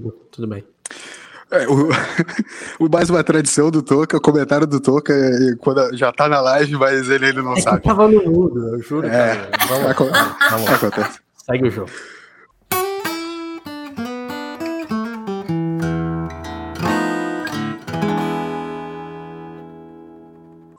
mudo, tudo bem. É, o, o, mais uma tradição do Toca, o comentário do Toca, quando já tá na live, mas ele ainda não é sabe. tava no mudo, eu juro. É, vamos, vamos, acontece. Segue o jogo.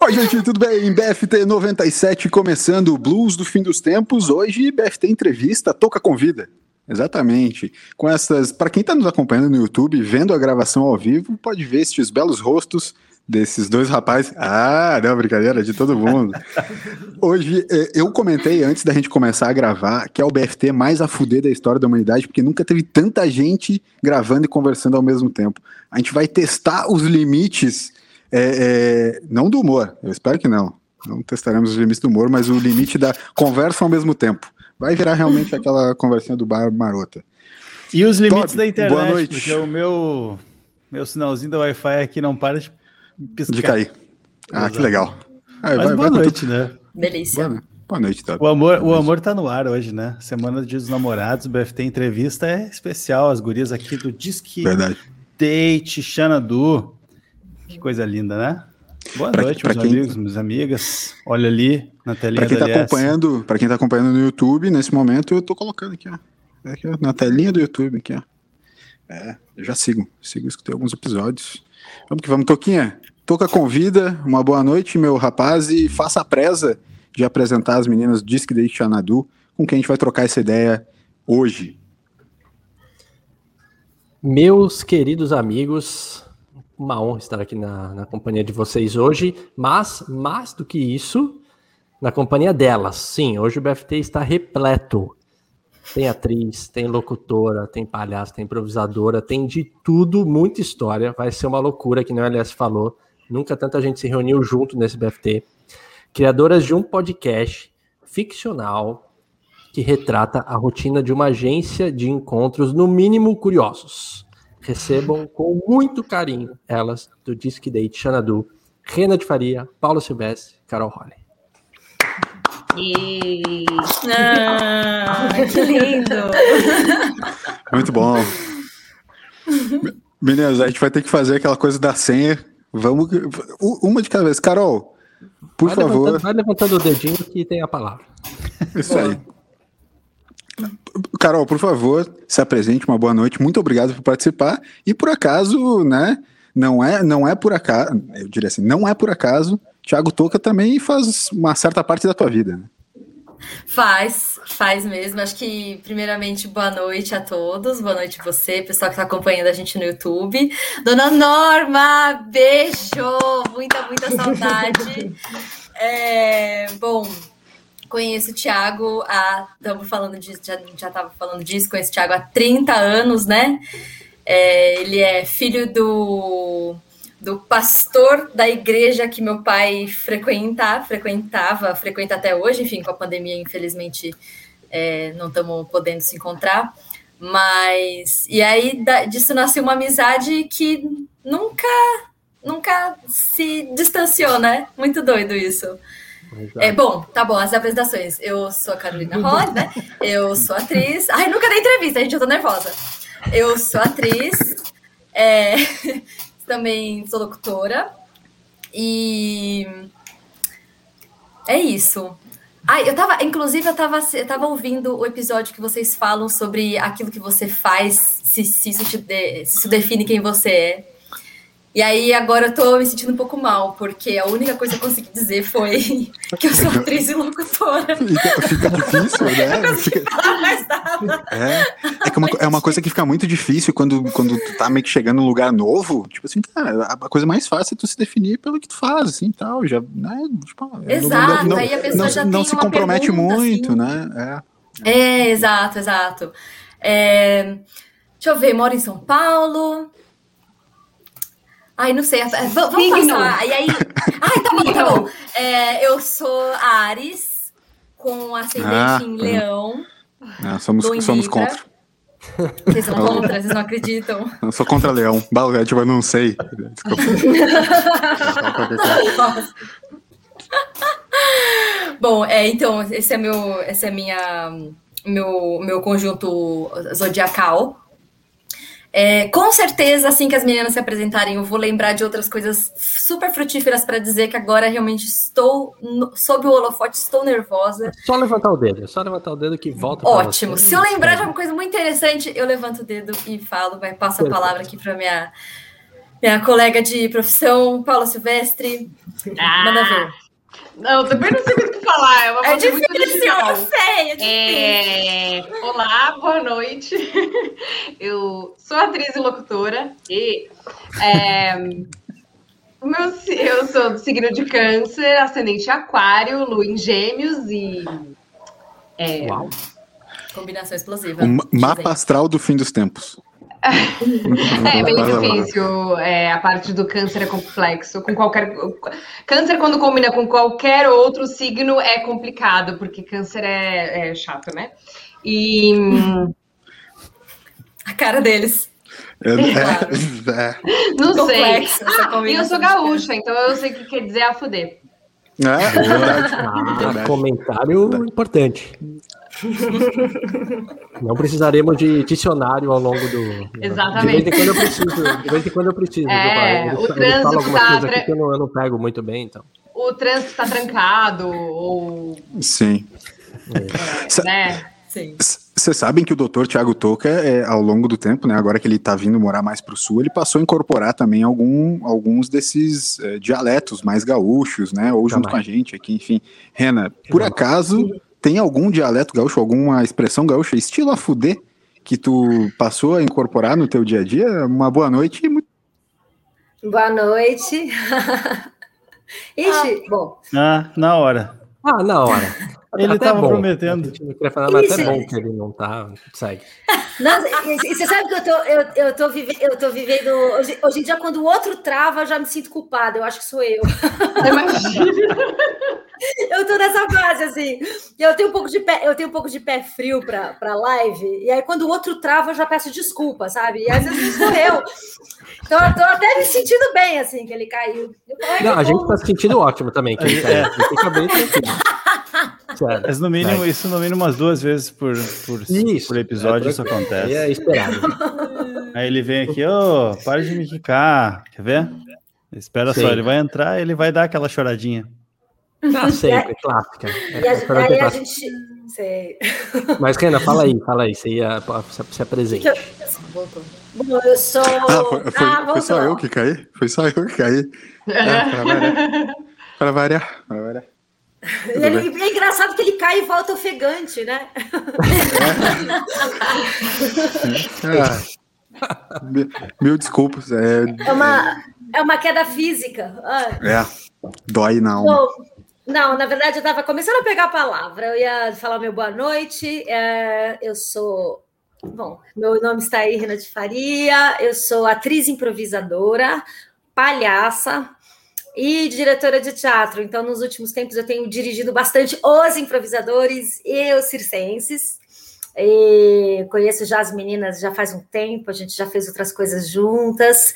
Oi, gente, tudo bem? BFT 97 começando o Blues do Fim dos Tempos. Hoje, BFT Entrevista, Toca Convida. Exatamente. Com essas, para quem está nos acompanhando no YouTube, vendo a gravação ao vivo, pode ver estes belos rostos desses dois rapazes. Ah, não, brincadeira, de todo mundo. Hoje, é, eu comentei antes da gente começar a gravar que é o BFT mais a fuder da história da humanidade, porque nunca teve tanta gente gravando e conversando ao mesmo tempo. A gente vai testar os limites, é, é, não do humor, eu espero que não. Não testaremos os limites do humor, mas o limite da conversa ao mesmo tempo. Vai virar realmente aquela conversinha do bar marota. E os limites Todd, da internet, boa noite. porque o meu, meu sinalzinho do Wi-Fi aqui não para de piscar. De cair. Ah, Exato. que legal. Mas vai, boa vai noite, né? Delícia. Boa, boa noite, Todd. O amor, o amor tá no ar hoje, né? Semana dos Namorados, o BFT Entrevista é especial. As gurias aqui do Disque Verdade. Date, Xanadu. Que coisa linda, né? Boa pra, noite, pra meus quem... amigos, minhas amigas. Olha ali na telinha para quem está acompanhando, para quem tá acompanhando no YouTube, nesse momento eu estou colocando aqui, ó. Aqui, ó, na telinha do YouTube aqui, ó. É, eu já sigo, sigo, escutei alguns episódios. Vamos que vamos, Toquinha. Toca convida, uma boa noite, meu rapaz, e faça a presa de apresentar as meninas do Disque de Xanadu, com quem a gente vai trocar essa ideia hoje. Meus queridos amigos, uma honra estar aqui na, na companhia de vocês hoje, mas mais do que isso, na companhia delas. Sim, hoje o BFT está repleto. Tem atriz, tem locutora, tem palhaço, tem improvisadora, tem de tudo, muita história. Vai ser uma loucura, que o LS falou. Nunca tanta gente se reuniu junto nesse BFT. Criadoras de um podcast ficcional que retrata a rotina de uma agência de encontros, no mínimo curiosos. Recebam com muito carinho elas do Disque Date Xanadu, Rena de Faria, Paulo Silvestre, Carol Holly. E... Ah, que lindo! Muito bom. Meninas, a gente vai ter que fazer aquela coisa da senha. Vamos. Uma de cada vez. Carol, por vai favor. Levantando, vai levantando o dedinho que tem a palavra. Isso aí. Carol, por favor, se apresente, uma boa noite. Muito obrigado por participar. E por acaso, né? Não é, não é por acaso, eu diria assim, não é por acaso. Thiago Toca também faz uma certa parte da tua vida. Né? Faz, faz mesmo. Acho que, primeiramente, boa noite a todos. Boa noite você, pessoal que está acompanhando a gente no YouTube. Dona Norma, beijo! Muita, muita saudade. É, bom, Conheço o Thiago há. Estamos falando disso, já, estava falando disso, conheço o Thiago há 30 anos, né? É, ele é filho do, do pastor da igreja que meu pai frequenta, frequentava, frequenta até hoje, enfim, com a pandemia, infelizmente, é, não estamos podendo se encontrar. Mas. E aí da, disso nasceu uma amizade que nunca, nunca se distanciou, né? Muito doido isso. É bom, tá bom, as apresentações. Eu sou a Carolina Ross, né? Eu sou atriz. Ai, nunca dei entrevista, gente, eu tô nervosa. Eu sou atriz, é... também sou locutora. E é isso. Ai, eu tava, inclusive, eu tava, eu tava ouvindo o episódio que vocês falam sobre aquilo que você faz, se, se, isso, de, se isso define quem você é. E aí agora eu tô me sentindo um pouco mal, porque a única coisa que eu consegui dizer foi que eu sou atriz e locutora. Fica, fica difícil, né? Fica... mais nada. É, é, que uma, é uma coisa que fica muito difícil quando, quando tu tá meio que chegando num lugar novo. Tipo assim, cara, a coisa mais fácil é tu se definir pelo que tu faz, assim, tal. Já, né? Tipo, exato, não, aí a pessoa não, já não se compromete muito, assim. né? É. é, exato, exato. É, deixa eu ver, moro em São Paulo, Ai, não sei. Vamos passar. E aí. Ai, tá bom, tá bom. É, eu sou Ares, com ascendente ah, em Leão. Ah, somos, somos contra. Vocês são contra, vocês não acreditam. Eu sou contra Leão. Tipo, eu não sei. Desculpa. Bom, é, então, esse é meu, esse é minha, meu, meu conjunto zodiacal. É, com certeza, assim que as meninas se apresentarem, eu vou lembrar de outras coisas super frutíferas para dizer que agora realmente estou no, sob o holofote, estou nervosa. Só levantar o dedo, só levantar o dedo que volta. Ótimo. Se eu lembrar de uma coisa muito interessante, eu levanto o dedo e falo, vai passo a palavra aqui para minha minha colega de profissão, Paula Silvestre. Ah. Manda ver. Não, também não sei o que falar. É, uma é difícil, muito eu sei, é difícil. É... Olá, boa noite. Eu sou atriz e locutora e é... meu, eu sou do signo de câncer, ascendente aquário, lua em gêmeos e... É... Uau. Combinação explosiva. O mapa astral do fim dos tempos. é bem difícil. É, a parte do câncer é complexo. Com qualquer câncer quando combina com qualquer outro signo é complicado porque câncer é, é chato, né? E a cara deles. É, é, é. Não complexo, sei. Ah, e eu sou gaúcha, então eu sei o que quer dizer a fuder. É, verdade. Ah, comentário importante. Não precisaremos de dicionário ao longo do. Exatamente. De vez em quando eu preciso. De vez em quando eu preciso. É, o trânsito tá. que eu não, eu não pego muito bem, então. O trânsito está trancado, ou. Sim. É, né? Sim. Vocês sabem que o doutor Tiago Toca, é, ao longo do tempo, né, agora que ele está vindo morar mais para o sul, ele passou a incorporar também algum, alguns desses é, dialetos mais gaúchos, né, ou junto com a gente aqui, enfim. Rena, por acaso, tem algum dialeto gaúcho, alguma expressão gaúcha, estilo a fuder, que tu passou a incorporar no teu dia a dia? Uma boa noite. Boa noite. Ixi, ah. bom. Ah, na hora. Ah, na hora. Ele estava prometendo. Não falar, mas até bom que ele não tá. Segue. Não, e, você sabe que eu tô, eu, eu tô, vive, eu tô vivendo. Hoje, hoje em dia, quando o outro trava, eu já me sinto culpada. Eu acho que sou eu. Imagina. eu tô nessa fase, assim. Eu tenho um pouco de pé, eu tenho um pouco de pé frio pra, pra live. E aí, quando o outro trava, eu já peço desculpa, sabe? E às vezes sou eu. Então, eu tô até me sentindo bem, assim, que ele caiu. Não, a gente tá se sentindo ótimo também, que ele caiu. É. Fica bem tranquilo. Mas no mínimo, isso no mínimo umas duas vezes por, por, isso, por episódio é, isso acontece. É esperado. Aí ele vem aqui, ô, oh, para de me quicar. Quer ver? Espera Sim. só, ele vai entrar ele vai dar aquela choradinha. Ah, sempre, clássica. É, e a, aí a gente. Sei. Mas, Rena, fala aí, fala aí, você ia se apresente. Eu... Bom, eu sou. Ah, foi, foi, ah, foi só eu que caí? Foi só eu que caí. É, para variar. Para variar. Para variar. Ele, é engraçado que ele cai e volta ofegante, né? É. ah, mil desculpas. É, é, uma, é uma queda física. Ah. É, dói na alma. Bom, não, na verdade eu estava começando a pegar a palavra. Eu ia falar meu boa noite. É, eu sou. Bom, meu nome está aí, Renata Faria. Eu sou atriz improvisadora, palhaça, e diretora de teatro. Então, nos últimos tempos, eu tenho dirigido bastante os improvisadores e os circenses. E conheço já as meninas já faz um tempo, a gente já fez outras coisas juntas.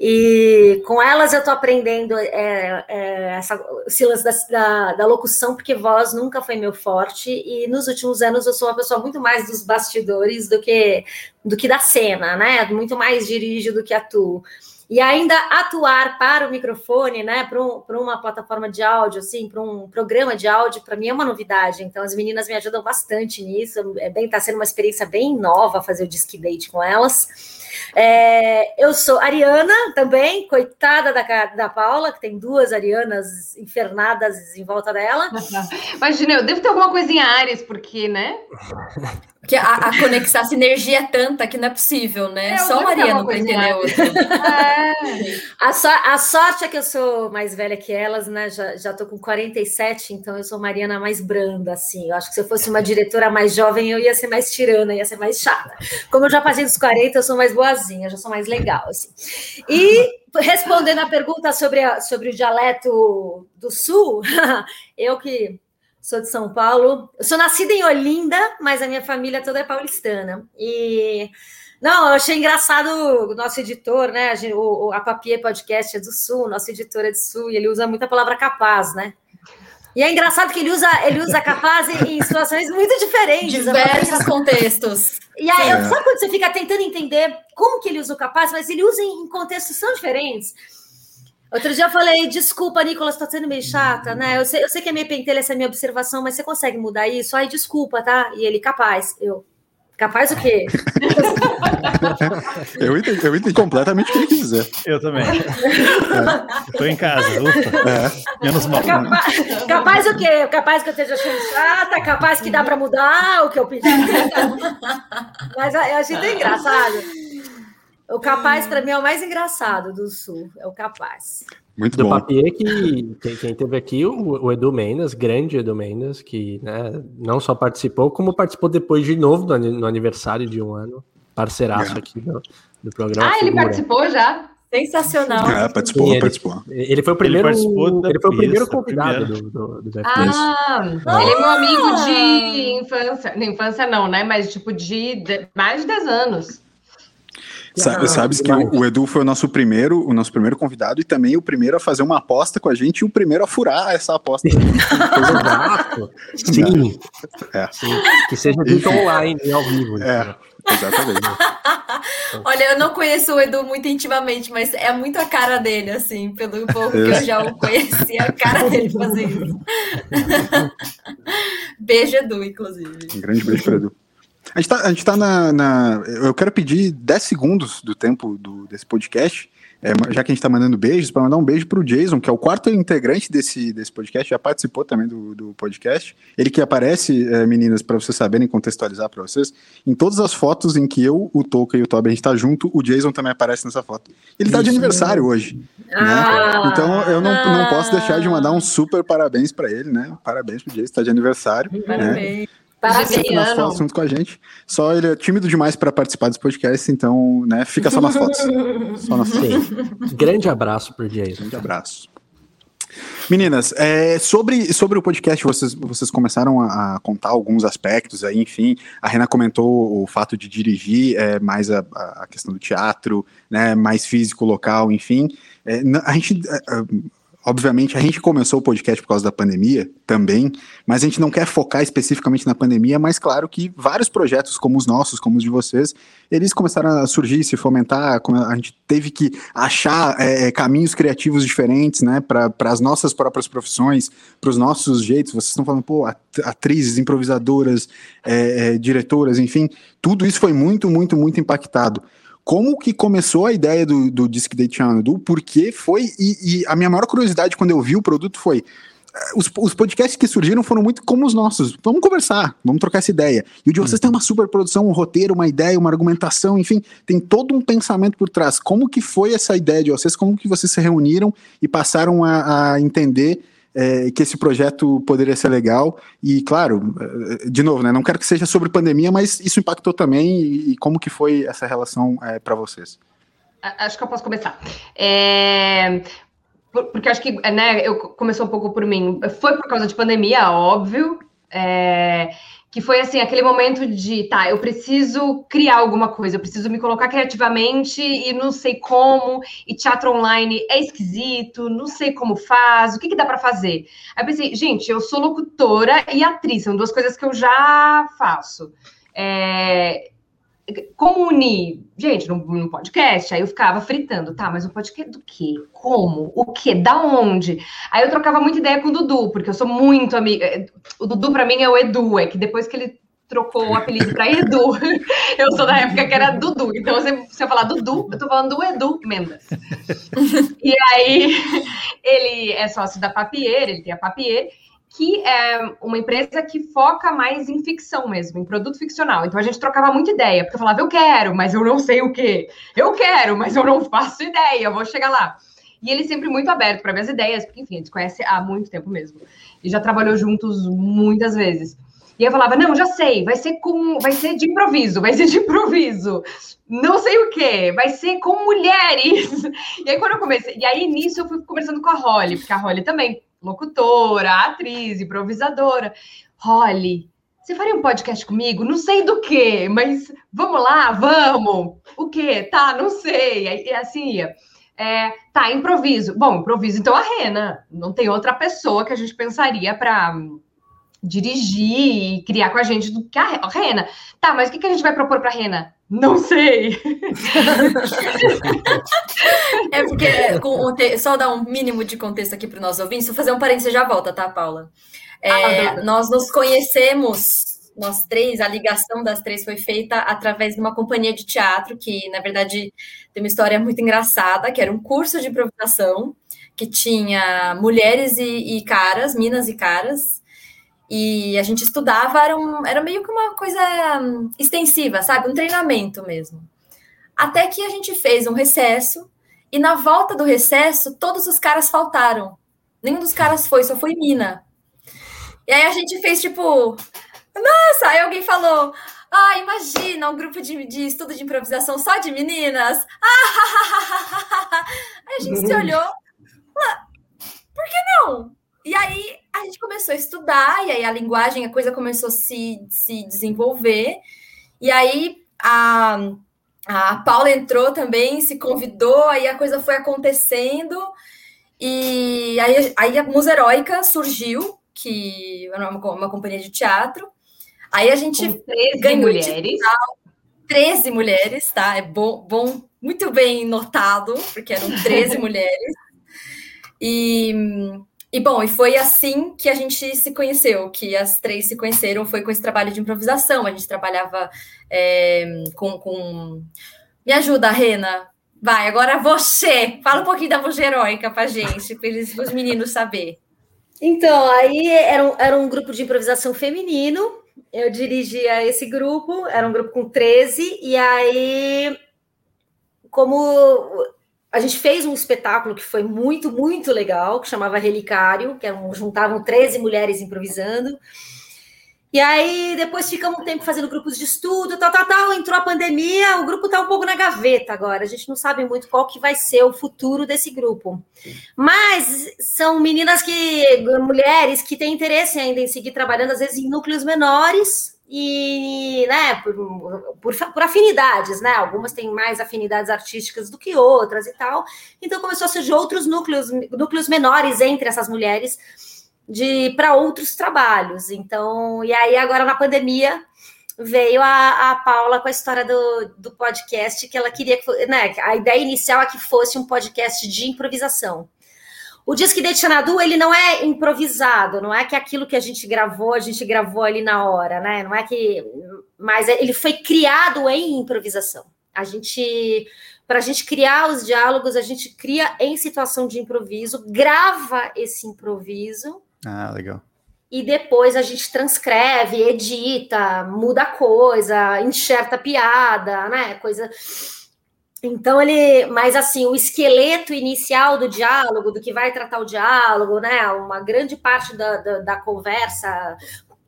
E com elas eu estou aprendendo é, é, essa, esse lance da, da, da, locução, porque voz nunca foi meu forte. E nos últimos anos eu sou uma pessoa muito mais dos bastidores do que, do que da cena, né? Muito mais dirijo do que atuo e ainda atuar para o microfone, né, para um, uma plataforma de áudio, assim, para um programa de áudio, para mim é uma novidade. Então, as meninas me ajudam bastante nisso. É bem, está sendo uma experiência bem nova fazer o disc date com elas. É, eu sou Ariana também, coitada da, da Paula, que tem duas Arianas infernadas em volta dela. Imagina, eu devo ter alguma coisinha Ares, porque, né? Que a, a conexão, a sinergia é tanta que não é possível, né? É, Só Mariana para entender outra. É. A, so, a sorte é que eu sou mais velha que elas, né? Já, já tô com 47, então eu sou Mariana mais branda, assim. Eu acho que se eu fosse uma diretora mais jovem, eu ia ser mais tirana, ia ser mais chata. Como eu já passei dos 40, eu sou mais boazinha, já sou mais legal, assim. E respondendo a pergunta sobre, a, sobre o dialeto do sul, eu que sou de São Paulo. Eu sou nascida em Olinda, mas a minha família toda é paulistana. E não, eu achei engraçado o nosso editor, né? A, gente, a Papier Podcast é do Sul, nosso editor é do Sul, e ele usa muita palavra capaz, né? E é engraçado que ele usa, ele usa capaz em, em situações muito diferentes. Diversos contextos. E aí, é. sabe quando você fica tentando entender como que ele usa o capaz, mas ele usa em, em contextos tão diferentes? Outro dia eu falei, desculpa, Nicolas, tô sendo meio chata, né? Eu sei, eu sei que é meio pentelha essa minha observação, mas você consegue mudar isso? Ai, desculpa, tá? E ele, capaz. Eu, capaz o quê? eu, entendi, eu entendi completamente o que ele quis dizer. Eu também. É. tô em casa, ufa. É. Menos mal. Capaz, capaz o quê? Capaz que eu esteja achando chata, capaz que dá para mudar o que eu pedi. mas eu achei tão engraçado. O capaz, para mim, é o mais engraçado do Sul. É o capaz. Muito do bom. Papier que quem, quem teve aqui, o, o, Edu Mendes, grande Edu Mendes, que né, não só participou, como participou depois de novo no, no aniversário de um ano. Parceiraço é. aqui do, do programa. Ah, ele participou já? Sensacional. É, participou, ele, participou. Ele foi o primeiro, ele, ele foi o primeiro convidado do, do, do Ah, ele é meu amigo de infância. Infância não, né? Mas tipo de, de mais de 10 anos. Sabe, sabes que o, o, Edu foi o nosso primeiro, o nosso primeiro convidado e também o primeiro a fazer uma aposta com a gente e o primeiro a furar essa aposta. Exato. Sim. É. Sim. Que seja dito online, ao vivo. É. Exatamente. Olha, eu não conheço o Edu muito intimamente, mas é muito a cara dele, assim, pelo pouco que eu já o conheci, a cara dele fazer isso. beijo, Edu, inclusive. Um grande beijo para Edu. A gente tá, a gente tá na, na, Eu quero pedir 10 segundos do tempo do, desse podcast, é, já que a gente tá mandando beijos, para mandar um beijo pro Jason, que é o quarto integrante desse, desse podcast, já participou também do, do podcast. Ele que aparece, é, meninas, para vocês saberem contextualizar para vocês, em todas as fotos em que eu, o Toca e o Toby a gente tá junto, o Jason também aparece nessa foto. Ele tá de aniversário hoje. Né? Ah, né? Então eu não, não posso deixar de mandar um super parabéns para ele, né? Parabéns pro Jason, tá de aniversário. Parabéns. Né? Parabéns. nas fotos junto com a gente. Só ele é tímido demais para participar desse podcast, então, né, fica só nas fotos. só nas fotos. Grande abraço por dia. Grande abraço. Meninas, é, sobre, sobre o podcast, vocês, vocês começaram a, a, contar alguns aspectos aí, enfim. A Rena comentou o fato de dirigir, é, mais a, a questão do teatro, né, mais físico, local, enfim. É, a gente. Obviamente, a gente começou o podcast por causa da pandemia também, mas a gente não quer focar especificamente na pandemia, mas claro que vários projetos como os nossos, como os de vocês, eles começaram a surgir, se fomentar, a gente teve que achar é, é caminhos criativos diferentes, né, para as nossas próprias profissões, para os nossos jeitos, vocês estão falando, pô, atrizes, improvisadoras, é, é, diretoras, enfim, tudo isso foi muito, muito, muito impactado como que começou a ideia do, do Disc Day Channel, por que foi, e, e, a minha maior curiosidade quando eu vi o produto foi, eh, os, os, podcasts que surgiram foram muito como os nossos, vamos conversar, vamos trocar essa ideia, e o de vocês uhum. tem uma super produção, um roteiro, uma ideia, uma argumentação, enfim, tem todo um pensamento por trás, como que foi essa ideia de vocês, como que vocês se reuniram e passaram a, a entender é, que esse projeto poderia ser legal. E, claro, é, de novo, né, não quero que seja sobre pandemia, mas isso impactou também e, e como que foi essa relação é, para vocês? Acho que eu posso começar. É, porque acho que né, eu começou um pouco por mim. Foi por causa de pandemia, óbvio. É, que foi assim, aquele momento de, tá, eu preciso criar alguma coisa, eu preciso me colocar criativamente e não sei como, e teatro online é esquisito, não sei como faz, o que, que dá para fazer? Aí pensei, gente, eu sou locutora e atriz, são duas coisas que eu já faço. É, como unir? Gente, num, podcast, aí eu ficava fritando, tá, mas um podcast do quê? Como? O quê? Da onde? Aí eu trocava muita ideia com o Dudu, porque eu sou muito amiga. É, o Dudu, para mim, é o Edu, é que depois que ele trocou o apelido para Edu, eu sou da época que era Dudu. Então, se eu falar Dudu, eu tô falando do Edu Mendes. e aí, ele é sócio da Papier, ele tem a Papier, que é uma empresa que foca mais em ficção mesmo, em produto ficcional. Então a gente trocava muita ideia, porque eu falava, eu quero, mas eu não sei o quê. Eu quero, mas eu não faço ideia, vou chegar lá. E ele sempre muito aberto para minhas ideias, porque, enfim, a gente conhece há muito tempo mesmo. E já trabalhou juntos muitas vezes. E eu falava, não, já sei, vai ser com, vai ser de improviso, vai ser de improviso. Não sei o quê, vai ser com mulheres. E aí quando eu comecei, e aí nisso eu fui conversando com a Holly, porque a Holly também locutora, atriz, improvisadora. Holly, você faria um podcast comigo? Não sei do que, mas vamos lá, vamos. O que? Tá, não sei. E assim ia. É, tá, improviso. Bom, improviso então a Rena. Não tem outra pessoa que a gente pensaria para dirigir e criar com a gente do que a Rena. Tá, mas o que, que a gente vai propor para a Rena? Não sei. é porque, com, só dar um mínimo de contexto aqui para o nosso ouvintes, vou fazer um parênteses já volta, tá, Paula? É, ah, nós nos conhecemos, nós três, a ligação das três foi feita através de uma companhia de teatro, que, na verdade, tem uma história muito engraçada, que era um curso de improvisação, que tinha mulheres e, e caras, minas e caras, e a gente estudava, era, um, era meio que uma coisa hum, extensiva, sabe? Um treinamento mesmo. Até que a gente fez um recesso, e na volta do recesso, todos os caras faltaram. Nenhum dos caras foi, só foi Mina. E aí a gente fez tipo, nossa, aí alguém falou, ah, imagina um grupo de, de estudo de improvisação só de meninas. aí a gente se olhou, ah, por que não? E aí a gente começou a estudar, e aí a linguagem, a coisa começou a se, se desenvolver. E aí a, a Paula entrou também, se convidou, aí a coisa foi acontecendo. E aí, aí a Musa Heróica surgiu, que é uma, uma companhia de teatro. Aí a gente Com 13 ganhou mulheres. 13 mulheres, tá? É bom, bom, muito bem notado, porque eram 13 mulheres. E e bom, e foi assim que a gente se conheceu, que as três se conheceram, foi com esse trabalho de improvisação. A gente trabalhava é, com, com. Me ajuda, Rena. Vai, agora você. Fala um pouquinho da voz heróica pra gente, para os meninos saber. Então, aí era um, era um grupo de improvisação feminino. Eu dirigia esse grupo, era um grupo com 13, e aí, como a gente fez um espetáculo que foi muito, muito legal, que chamava Relicário, que juntavam 13 mulheres improvisando. E aí, depois ficamos um tempo fazendo grupos de estudo, tal, tal, tal. Entrou a pandemia, o grupo está um pouco na gaveta agora. A gente não sabe muito qual que vai ser o futuro desse grupo. Mas são meninas que, mulheres que têm interesse ainda em seguir trabalhando, às vezes em núcleos menores, e né, por, por, por, afinidades, né? Algumas têm mais afinidades artísticas do que outras e tal. Então começou a surgir outros núcleos, núcleos menores entre essas mulheres de para outros trabalhos. Então, e aí agora na pandemia veio a, a Paula com a história do, do podcast que ela queria que, né? A ideia inicial é que fosse um podcast de improvisação. O Disque de Xanadu, ele não é improvisado, não é que aquilo que a gente gravou, a gente gravou ali na hora, né? Não é que. Mas ele foi criado em improvisação. A gente. Para a gente criar os diálogos, a gente cria em situação de improviso, grava esse improviso. Ah, legal. E depois a gente transcreve, edita, muda coisa, enxerta piada, né? Coisa então ele, mas assim, o esqueleto inicial do diálogo, do que vai tratar o diálogo, né? Uma grande parte da, da, da conversa.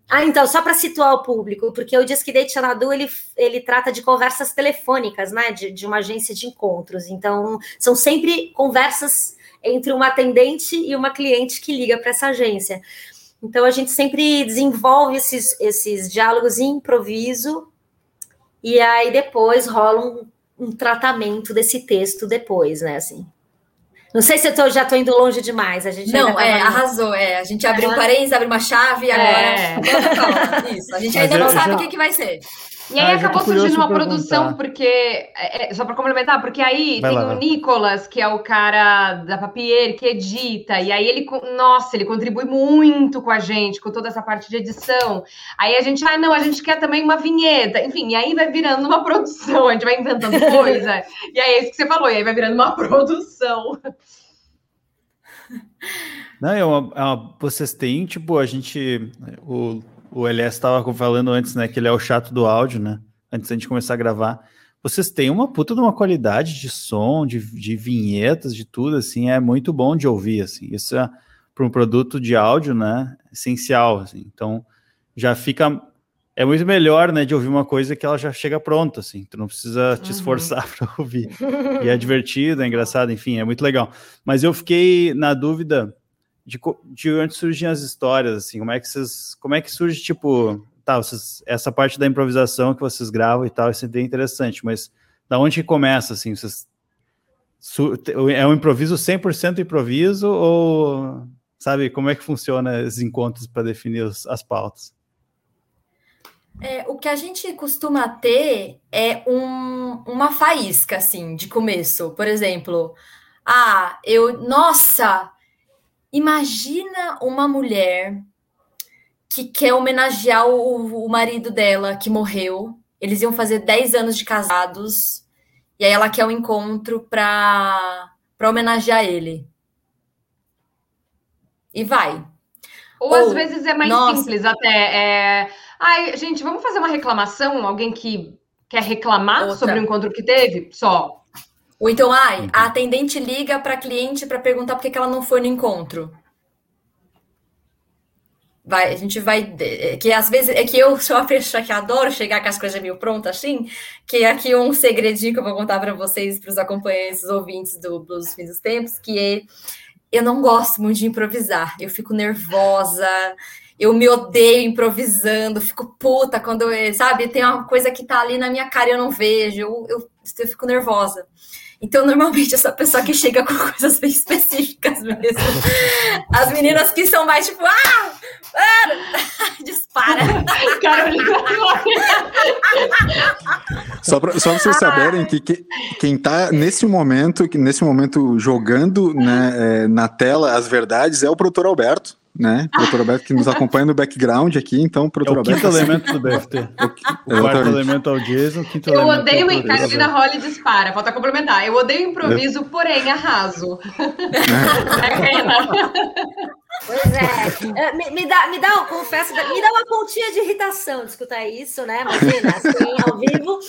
Ah, então, só para situar o público, porque o Disque Date Xanadu, ele, ele trata de conversas telefônicas, né? De, de uma agência de encontros. Então, são sempre conversas entre uma atendente e uma cliente que liga para essa agência. Então, a gente sempre desenvolve esses, esses diálogos em improviso, e aí depois rola um um tratamento desse texto depois, né? Assim. Não sei se eu tô, já estou indo longe demais. A gente não, é, arrasou. É. A gente abriu um parênteses, abre uma chave e agora. É. Isso. A gente ainda não sabe já... o que, que vai ser. E aí ah, acabou surgindo uma produção, porque. É, é só para complementar, porque aí vai tem lá, o Nicolas, que é o cara da Papier, que edita, e aí ele, nossa, ele contribui muito com a gente, com toda essa parte de edição. Aí a gente, ah, não, a gente quer também uma vinheta, enfim, e aí vai virando uma produção, a gente vai inventando coisa, e aí é isso que você falou, e aí vai virando uma produção. Não, é uma, é uma, vocês têm, tipo, a gente. O o Elias estava falando antes, né, que ele é o chato do áudio, né? Antes da gente começar a gravar. Vocês têm uma puta de uma qualidade de som, de, de vinhetas, de tudo, assim, é muito bom de ouvir, assim. Isso é para um produto de áudio, né, essencial, assim. Então, já fica é muito melhor, né, de ouvir uma coisa que ela já chega pronta, assim, tu não precisa te uhum. esforçar para ouvir. E é divertido, é engraçado, enfim, é muito legal. Mas eu fiquei na dúvida de, de onde surgem as histórias, assim, como é que vocês, como é que surge, tipo, tá, vocês, essa parte da improvisação que vocês gravam e tal, é sempre interessante, mas da onde que começa, assim, vocês, É um improviso 100% improviso ou sabe como é que funciona esses encontros para definir os, as pautas? É, o que a gente costuma ter é um, uma faísca, assim, de começo. Por exemplo, ah, eu. Nossa! Imagina uma mulher que quer homenagear o, o marido dela que morreu. Eles iam fazer 10 anos de casados. E aí ela quer um encontro para homenagear ele. E vai. Ou, Ou às vezes é mais nossa, simples até. É Ai, gente, vamos fazer uma reclamação? Alguém que quer reclamar Outra. sobre o encontro que teve? Só. Ou então, ai, a atendente liga para a cliente para perguntar por que, ela não foi no encontro. Vai, a gente vai. É que às vezes. É que eu sou uma pessoa que adoro chegar com as coisas meio prontas assim. Que aqui um segredinho que eu vou contar para vocês, para os acompanhantes, os ouvintes do Blues Fins dos Tempos, que é, eu não gosto muito de improvisar. Eu fico nervosa eu me odeio improvisando, fico puta quando, sabe, tem uma coisa que tá ali na minha cara e eu não vejo, eu, eu, eu fico nervosa. Então, normalmente, eu sou a pessoa que chega com coisas bem específicas mesmo. As meninas que são mais tipo, ah, para, dispara. só para só vocês saberem que, que quem está nesse momento, nesse momento jogando né, é, na tela as verdades é o produtor Alberto né? O doutor Alberto que nos acompanha no background aqui, então, doutor é o Alberto. Quinto elemento do BFT. o, quarto elemento é o Jason, o quinto Eu elemento odeio é o Carolina Holly dispara, falta complementar. Eu odeio improviso, é. porém arraso. Pois é. é. Me, me, dá, me dá, eu confesso, me dá uma pontinha de irritação de escutar isso, né? Imagina, assim, ao vivo.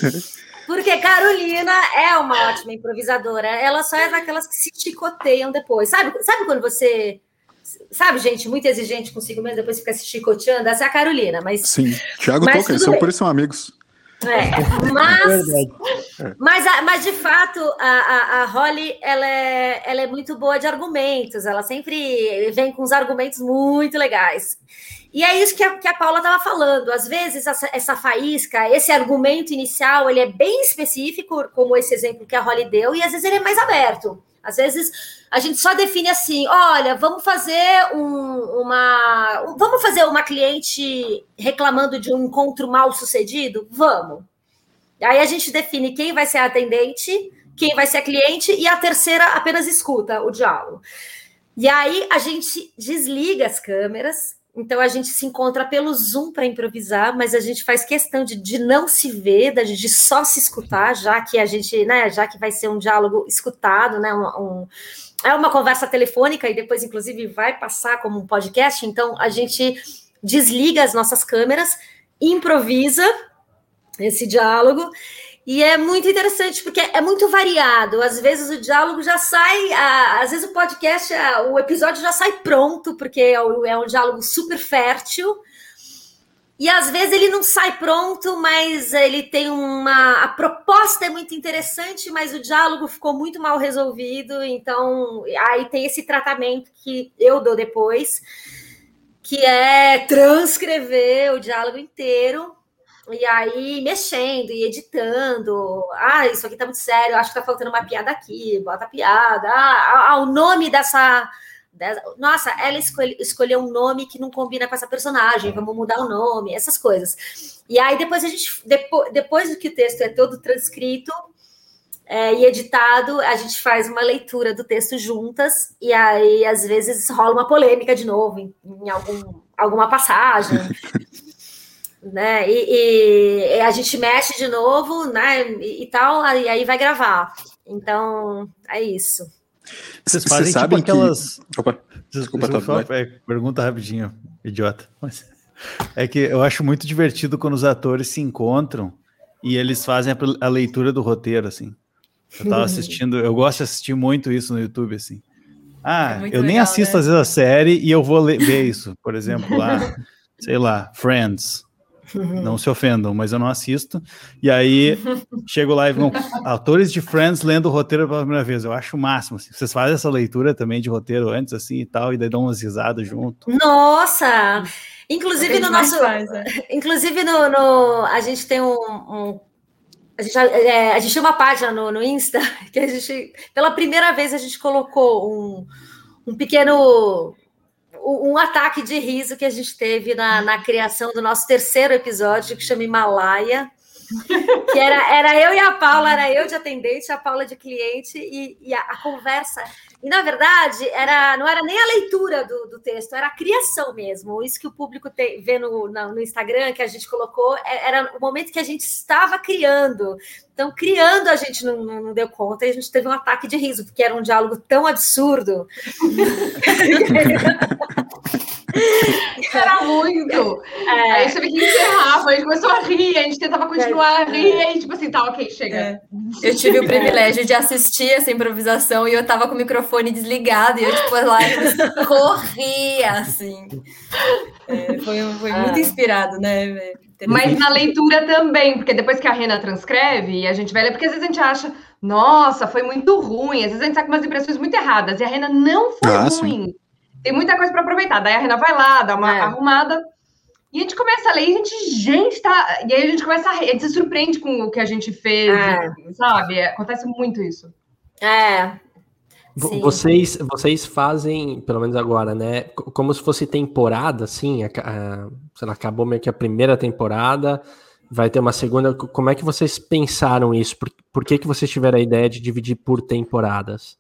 Porque Carolina é uma ótima improvisadora. Ela só é daquelas que se chicoteiam depois. Sabe, sabe quando você sabe, gente, muito exigente consigo mesmo, depois fica se chicoteando, essa é a Carolina, mas... Sim, Thiago mas Toca, são, por isso são amigos. É, mas, é mas, mas de fato, a, a, a Holly, ela é, ela é muito boa de argumentos, ela sempre vem com os argumentos muito legais. E é isso que a, que a Paula estava falando. Às vezes, essa, essa, faísca, esse argumento inicial, ele é bem específico, como esse exemplo que a Holly deu, e às vezes ele é mais aberto. Às vezes a gente só define assim: olha, vamos fazer um, uma. Vamos fazer uma cliente reclamando de um encontro mal sucedido? Vamos. Aí a gente define quem vai ser a atendente, quem vai ser a cliente, e a terceira apenas escuta o diálogo. E aí a gente desliga as câmeras então a gente se encontra pelo Zoom para improvisar, mas a gente faz questão de, de não se ver, de só se escutar, já que a gente, né, já que vai ser um diálogo escutado, né, um, um, é uma conversa telefônica e depois, inclusive, vai passar como um podcast. Então a gente desliga as nossas câmeras, improvisa esse diálogo e é muito interessante, porque é muito variado. Às vezes o diálogo já sai, às vezes o podcast, o episódio já sai pronto, porque é, é um diálogo super fértil. E às vezes ele não sai pronto, mas ele tem uma. A proposta é muito interessante, mas o diálogo ficou muito mal resolvido. Então, aí tem esse tratamento que eu dou depois, que é transcrever o diálogo inteiro e aí, mexendo e editando. Ah, isso aqui tá muito sério, acho que tá faltando uma piada aqui, bota piada. Ah, ah o nome dessa, dessa. Nossa, ela escolhe, escolheu um nome que não combina com essa personagem, vamos mudar o nome, essas coisas. E aí, depois a gente. Depois, depois que o texto é todo transcrito, é, e editado, a gente faz uma leitura do texto juntas, e aí às vezes rola uma polêmica de novo em, em algum, alguma passagem. né? E, e, a gente mexe de novo, né? E, e, tal, e aí vai gravar. Então, é isso. Vocês fazem tipo aquelas. Que... Opa, desculpa, desculpa tá, é, pergunta rapidinho, idiota. Mas é que eu acho muito divertido quando os atores se encontram e eles fazem a, a leitura do roteiro, assim. Eu tava assistindo, eu gosto de assistir muito isso no YouTube, assim. Ah, é eu nem assisto né? às vezes a série e eu vou ler, ver isso. Por exemplo, lá, sei lá, Friends. Não se ofendam, mas eu não assisto. E aí chego lá e vão atores de Friends lendo o roteiro pela primeira vez. Eu acho o máximo. Assim. Vocês fazem essa leitura também de roteiro antes, assim e tal, e daí dão umas risadas junto. Nossa! Inclusive no nosso. Faz, é. Inclusive no, no, A gente tem um, um A gente, é, a gente tinha uma página no, no Insta que a gente, pela primeira vez, a gente colocou um, um pequeno um ataque de riso que a gente teve na, na criação do nosso terceiro episódio, que chama Himalaia, que era, era eu e a Paula, era eu de atendente, a Paula de cliente, e, e a, a, conversa. E na verdade, era, não era nem a leitura do, do texto, era a criação mesmo. Isso que o público te, vê no, no Instagram, que a gente colocou, é, era o momento que a gente estava criando. Então, criando, a gente não, não, deu conta e a gente teve um ataque de riso, porque era um diálogo tão absurdo. Era muito. É. Aí você vê que encerrava, a gente começou a rir, a gente tentava continuar a rir, e aí, tipo assim, tá, ok, chega. É. Eu tive o privilégio de assistir essa improvisação e eu tava com o microfone desligado, e eu, tipo, lá eu corria, assim. É, foi foi ah. muito inspirado, né? Mas na leitura também, porque depois que a Rena transcreve, a gente vai ler, porque às vezes a gente acha, nossa, foi muito ruim, às vezes a gente tá com umas impressões muito erradas, e a Rena não foi ah, ruim. Sim. Tem muita coisa para aproveitar. Daí a Rena vai lá, dá uma é. arrumada. E a gente começa a ler e a gente, gente, tá. E aí a gente começa a. A gente se surpreende com o que a gente fez, é. sabe? Acontece muito isso. É. Sim. Vocês, vocês fazem, pelo menos agora, né? Como se fosse temporada, assim, a, a, sei lá, acabou meio que a primeira temporada, vai ter uma segunda. Como é que vocês pensaram isso? Por, por que, que vocês tiveram a ideia de dividir por temporadas?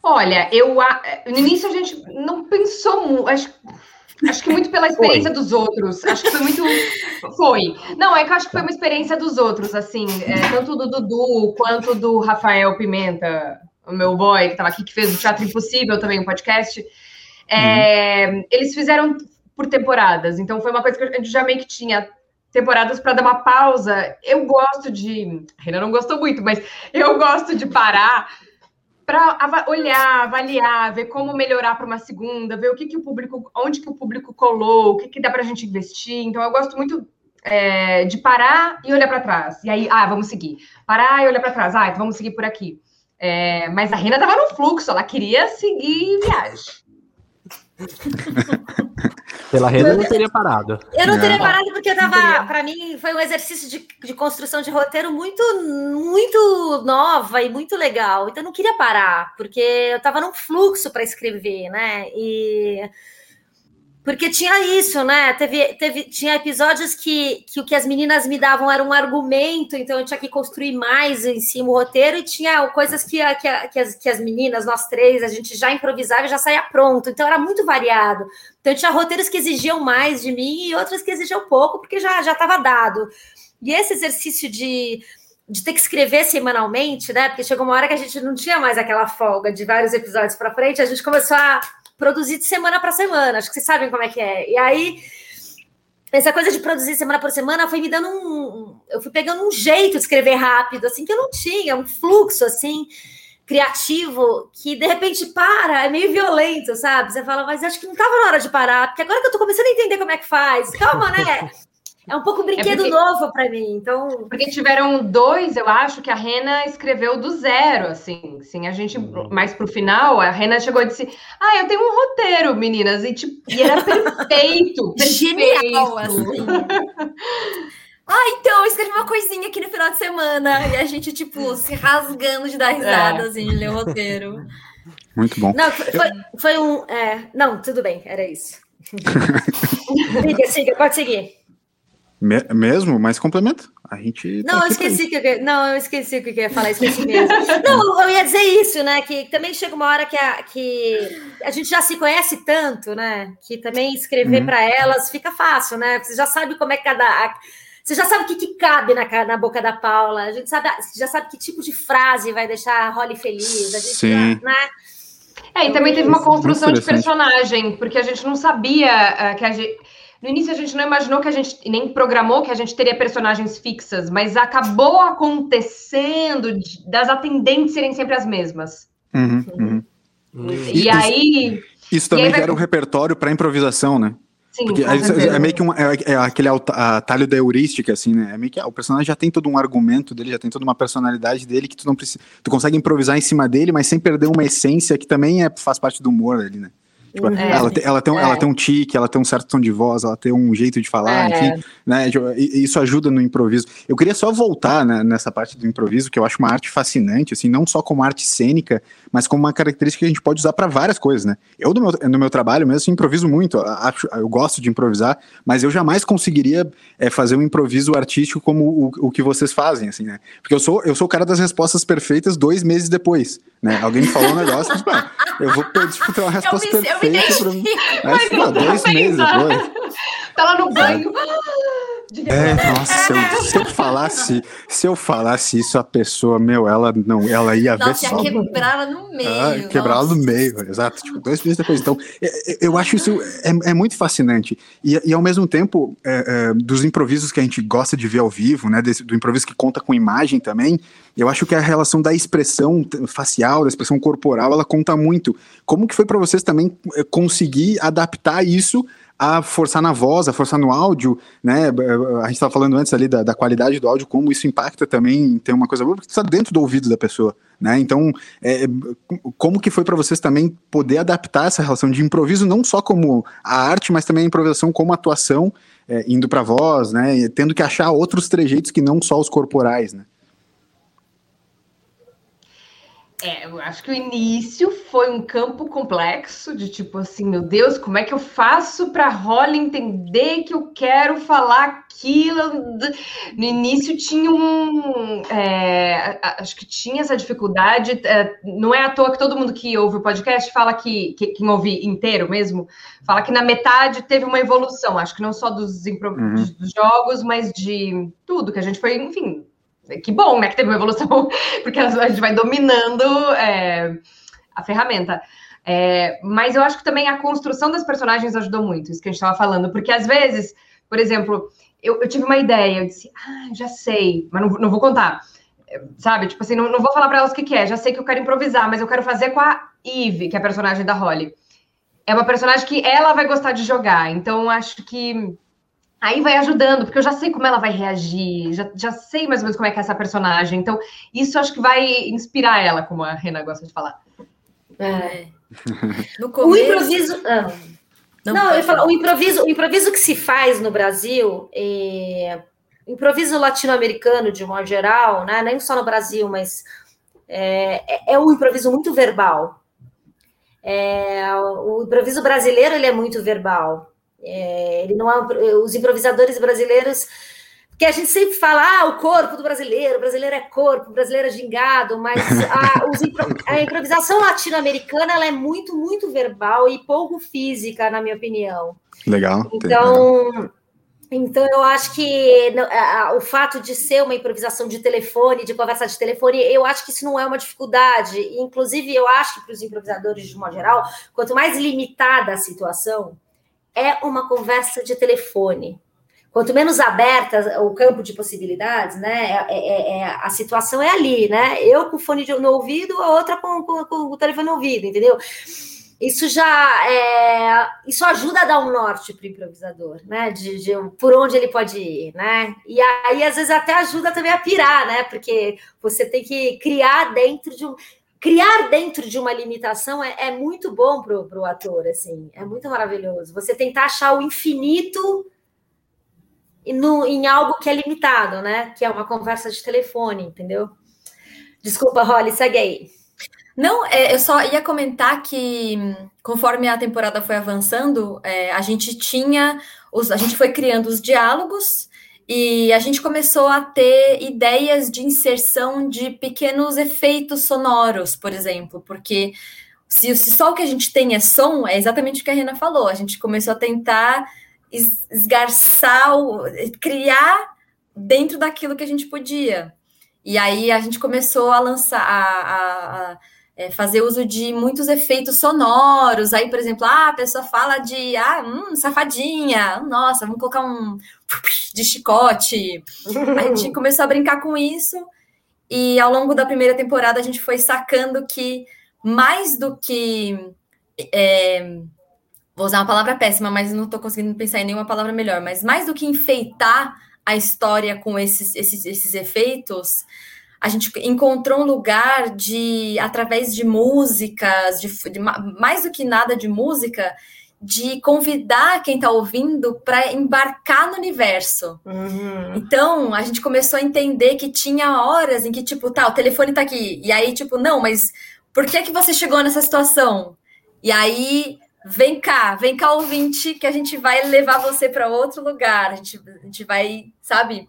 Olha, eu no início a gente não pensou muito, acho, acho que muito pela experiência foi. dos outros. Acho que foi muito. Foi. Não, é que eu acho que foi uma experiência dos outros, assim, é, tanto do Dudu quanto do Rafael Pimenta, o meu boy, que estava aqui, que fez o Teatro Impossível também, um podcast. É, uhum. Eles fizeram por temporadas, então foi uma coisa que a gente já meio que tinha temporadas para dar uma pausa. Eu gosto de. A Renan não gostou muito, mas eu gosto de parar para olhar, avaliar, ver como melhorar para uma segunda, ver o que, que o público, onde que o público colou, o que, que dá para a gente investir. Então, eu gosto muito é, de parar e olhar para trás. E aí, ah, vamos seguir. Parar e olhar para trás. Ah, então vamos seguir por aqui. É, mas a Rena estava no fluxo, ela queria seguir viagem. Pela rede eu não teria parado. Eu não teria parado porque eu tava, para mim, foi um exercício de, de, construção de roteiro muito, muito nova e muito legal. Então eu não queria parar, porque eu tava num fluxo para escrever, né? E porque tinha isso, né? Teve, teve, tinha episódios que, que o que as meninas me davam era um argumento, então eu tinha que construir mais em cima o roteiro, e tinha coisas que, que, que, as, que as meninas, nós três, a gente já improvisava e já saía pronto. Então era muito variado. Então tinha roteiros que exigiam mais de mim e outros que exigiam pouco, porque já estava dado. E esse exercício de, de ter que escrever semanalmente, né? Porque chegou uma hora que a gente não tinha mais aquela folga de vários episódios para frente, a gente começou a produzir de semana para semana. Acho que vocês sabem como é que é. E aí, essa coisa de produzir semana por semana foi me dando um. Eu fui pegando um jeito de escrever rápido, assim, que eu não tinha, um fluxo, assim, criativo, que de repente para, é meio violento, sabe? Você fala, mas acho que não estava na hora de parar, porque agora que eu tô começando a entender como é que faz. Calma, né? É um pouco brinquedo é porque, novo para mim, então. Porque tiveram dois, eu acho, que a Rena escreveu do zero, assim. Sim, a gente, uhum. mais pro final, a Rena chegou e disse: Ah, eu tenho um roteiro, meninas. E, tipo, e era perfeito, perfeito. Genial, assim. Ah, então, eu escrevi uma coisinha aqui no final de semana. E a gente, tipo, se rasgando de dar risada, é. assim, de ler o roteiro. Muito bom. Não, foi, foi, foi um. É... Não, tudo bem, era isso. siga, siga, pode seguir. Me mesmo? Mas complemento. A gente. Tá não, eu esqueci que eu, não, eu esqueci o que eu ia falar, esqueci mesmo. não, eu ia dizer isso, né? Que também chega uma hora que a, que a gente já se conhece tanto, né? Que também escrever uhum. para elas fica fácil, né? Você já sabe como é cada. A, você já sabe o que, que cabe na, na boca da Paula, a gente sabe, já sabe que tipo de frase vai deixar a Holly feliz, a gente Sim. Já, né? É, e também teve uma construção de personagem, porque a gente não sabia uh, que a gente no início a gente não imaginou que a gente, nem programou que a gente teria personagens fixas, mas acabou acontecendo de, das atendentes serem sempre as mesmas. Uhum, uhum. E, e, aí. Isso também vai... gera um repertório para improvisação, né? Sim, Porque é, é, meio que um, é, é aquele atalho da heurística, assim, né? É meio que ah, o personagem já tem todo um argumento dele, já tem toda uma personalidade dele que tu não precisa. Tu consegue improvisar em cima dele, mas sem perder uma essência que também é, faz parte do humor ali, né? Tipo, é. ela, tem, ela, tem, é. ela tem um tique, ela tem um certo tom de voz, ela tem um jeito de falar, é. enfim, né? Isso ajuda no improviso. Eu queria só voltar né, nessa parte do improviso, que eu acho uma arte fascinante, assim, não só como arte cênica, mas como uma característica que a gente pode usar para várias coisas, né? Eu, no meu, no meu trabalho mesmo, assim, improviso muito, acho, eu gosto de improvisar, mas eu jamais conseguiria é, fazer um improviso artístico como o, o que vocês fazem, assim, né? Porque eu sou, eu sou o cara das respostas perfeitas dois meses depois, né? Alguém me falou um negócio, tipo, ah, eu vou tipo, ter uma resposta eu me, perfeita para mim. Mas, pô, dois meses depois. Tá lá no banho. É, nossa, se eu, se eu, falasse, se eu falasse isso, a pessoa, meu, ela não, ela ia nossa, ver só. Ia quebrar ela no meio. Ah, quebrar ela no meio, exato. Tipo, dois meses depois. Então, eu acho isso é, é muito fascinante. E, e ao mesmo tempo, é, é, dos improvisos que a gente gosta de ver ao vivo, né, desse, do improviso que conta com imagem também, eu acho que a relação da expressão facial, da expressão corporal, ela conta muito. Como que foi para vocês também é, conseguir adaptar isso a forçar na voz, a forçar no áudio, né? A gente estava falando antes ali da, da, qualidade do áudio, como isso impacta também, tem uma coisa boa, porque está dentro do ouvido da pessoa, né? Então, é, como que foi para vocês também poder adaptar essa relação de improviso, não só como a arte, mas também a improvisação como atuação, é, indo para voz, né? Tendo que achar outros trejeitos que não só os corporais, né? É, eu acho que o início foi um campo complexo de tipo assim, meu Deus, como é que eu faço para Holly entender que eu quero falar aquilo? No início tinha um, é, acho que tinha essa dificuldade. É, não é à toa que todo mundo que ouve o podcast fala que, que quem ouve inteiro mesmo, fala que na metade teve uma evolução. Acho que não só dos, uhum. dos jogos, mas de tudo que a gente foi, enfim, que bom, né, que teve uma evolução, porque a gente vai dominando é, a ferramenta. É, mas eu acho que também a construção das personagens ajudou muito, isso que a gente estava falando, porque às vezes, por exemplo, eu, eu, tive uma ideia, eu disse, ah, já sei, mas não, não vou contar. Sabe, tipo assim, não, não vou falar para elas o que, que é, já sei que eu quero improvisar, mas eu quero fazer com a Eve, que é a personagem da Holly. É uma personagem que ela vai gostar de jogar, então acho que Aí vai ajudando, porque eu já sei como ela vai reagir, já, já sei mais ou menos como é que é essa personagem. Então, isso acho que vai inspirar ela, como a Rena gosta de falar. É. No começo... O improviso. Ah. Não, não eu falo, o improviso, o improviso que se faz no Brasil, é... improviso latino-americano, de modo geral, né? nem só no Brasil, mas é, é, é um improviso muito verbal. É, o improviso brasileiro ele é muito verbal. É, ele não é, os improvisadores brasileiros, que a gente sempre fala, ah, o corpo do brasileiro, o brasileiro é corpo, o brasileiro é gingado, mas a, os, a improvisação latino-americana ela é muito, muito verbal e pouco física, na minha opinião. Legal. Então, então eu acho que o fato de ser uma improvisação de telefone, de conversa de telefone, eu acho que isso não é uma dificuldade. Inclusive, eu acho que para os improvisadores, de modo geral, quanto mais limitada a situação, é uma conversa de telefone. Quanto menos aberta o campo de possibilidades, né? É, é, é, a situação é ali, né? Eu com o fone no ouvido, a outra com, com, com, o telefone no ouvido, entendeu? Isso já é, isso ajuda a dar um norte para o improvisador, né? De, de, por onde ele pode ir, né? E aí, às vezes, até ajuda também a pirar, né? Porque você tem que criar dentro de um criar dentro de uma limitação é, é muito bom para o ator, assim, é muito maravilhoso. Você tentar achar o infinito no, em algo que é limitado, né? Que é uma conversa de telefone, entendeu? Desculpa, Holly, segue aí. Não, é, eu só ia comentar que conforme a temporada foi avançando, é, a gente tinha os, a gente foi criando os diálogos e a gente começou a ter ideias de inserção de pequenos efeitos sonoros, por exemplo, porque se, se só o que a gente tem é som, é exatamente o que a Rena falou. A gente começou a tentar esgarçar, criar dentro daquilo que a gente podia. E aí a gente começou a lançar, a, a, a é, fazer uso de muitos efeitos sonoros. Aí, por exemplo, ah, a pessoa fala de ah, hum, safadinha, nossa, vamos colocar um de chicote. A gente começou a brincar com isso. E ao longo da primeira temporada a gente foi sacando que mais do que é, vou usar uma palavra péssima, mas não estou conseguindo pensar em nenhuma palavra melhor. Mas mais do que enfeitar a história com esses, esses, esses efeitos, a gente encontrou um lugar de, através de músicas, de, de mais do que nada de música, de convidar quem está ouvindo para embarcar no universo. Uhum. Então, a gente começou a entender que tinha horas em que, tipo, tá, o telefone tá aqui. E aí, tipo, não, mas por que que você chegou nessa situação? E aí, vem cá, vem cá, ouvinte, que a gente vai levar você para outro lugar. A gente, a gente vai, sabe?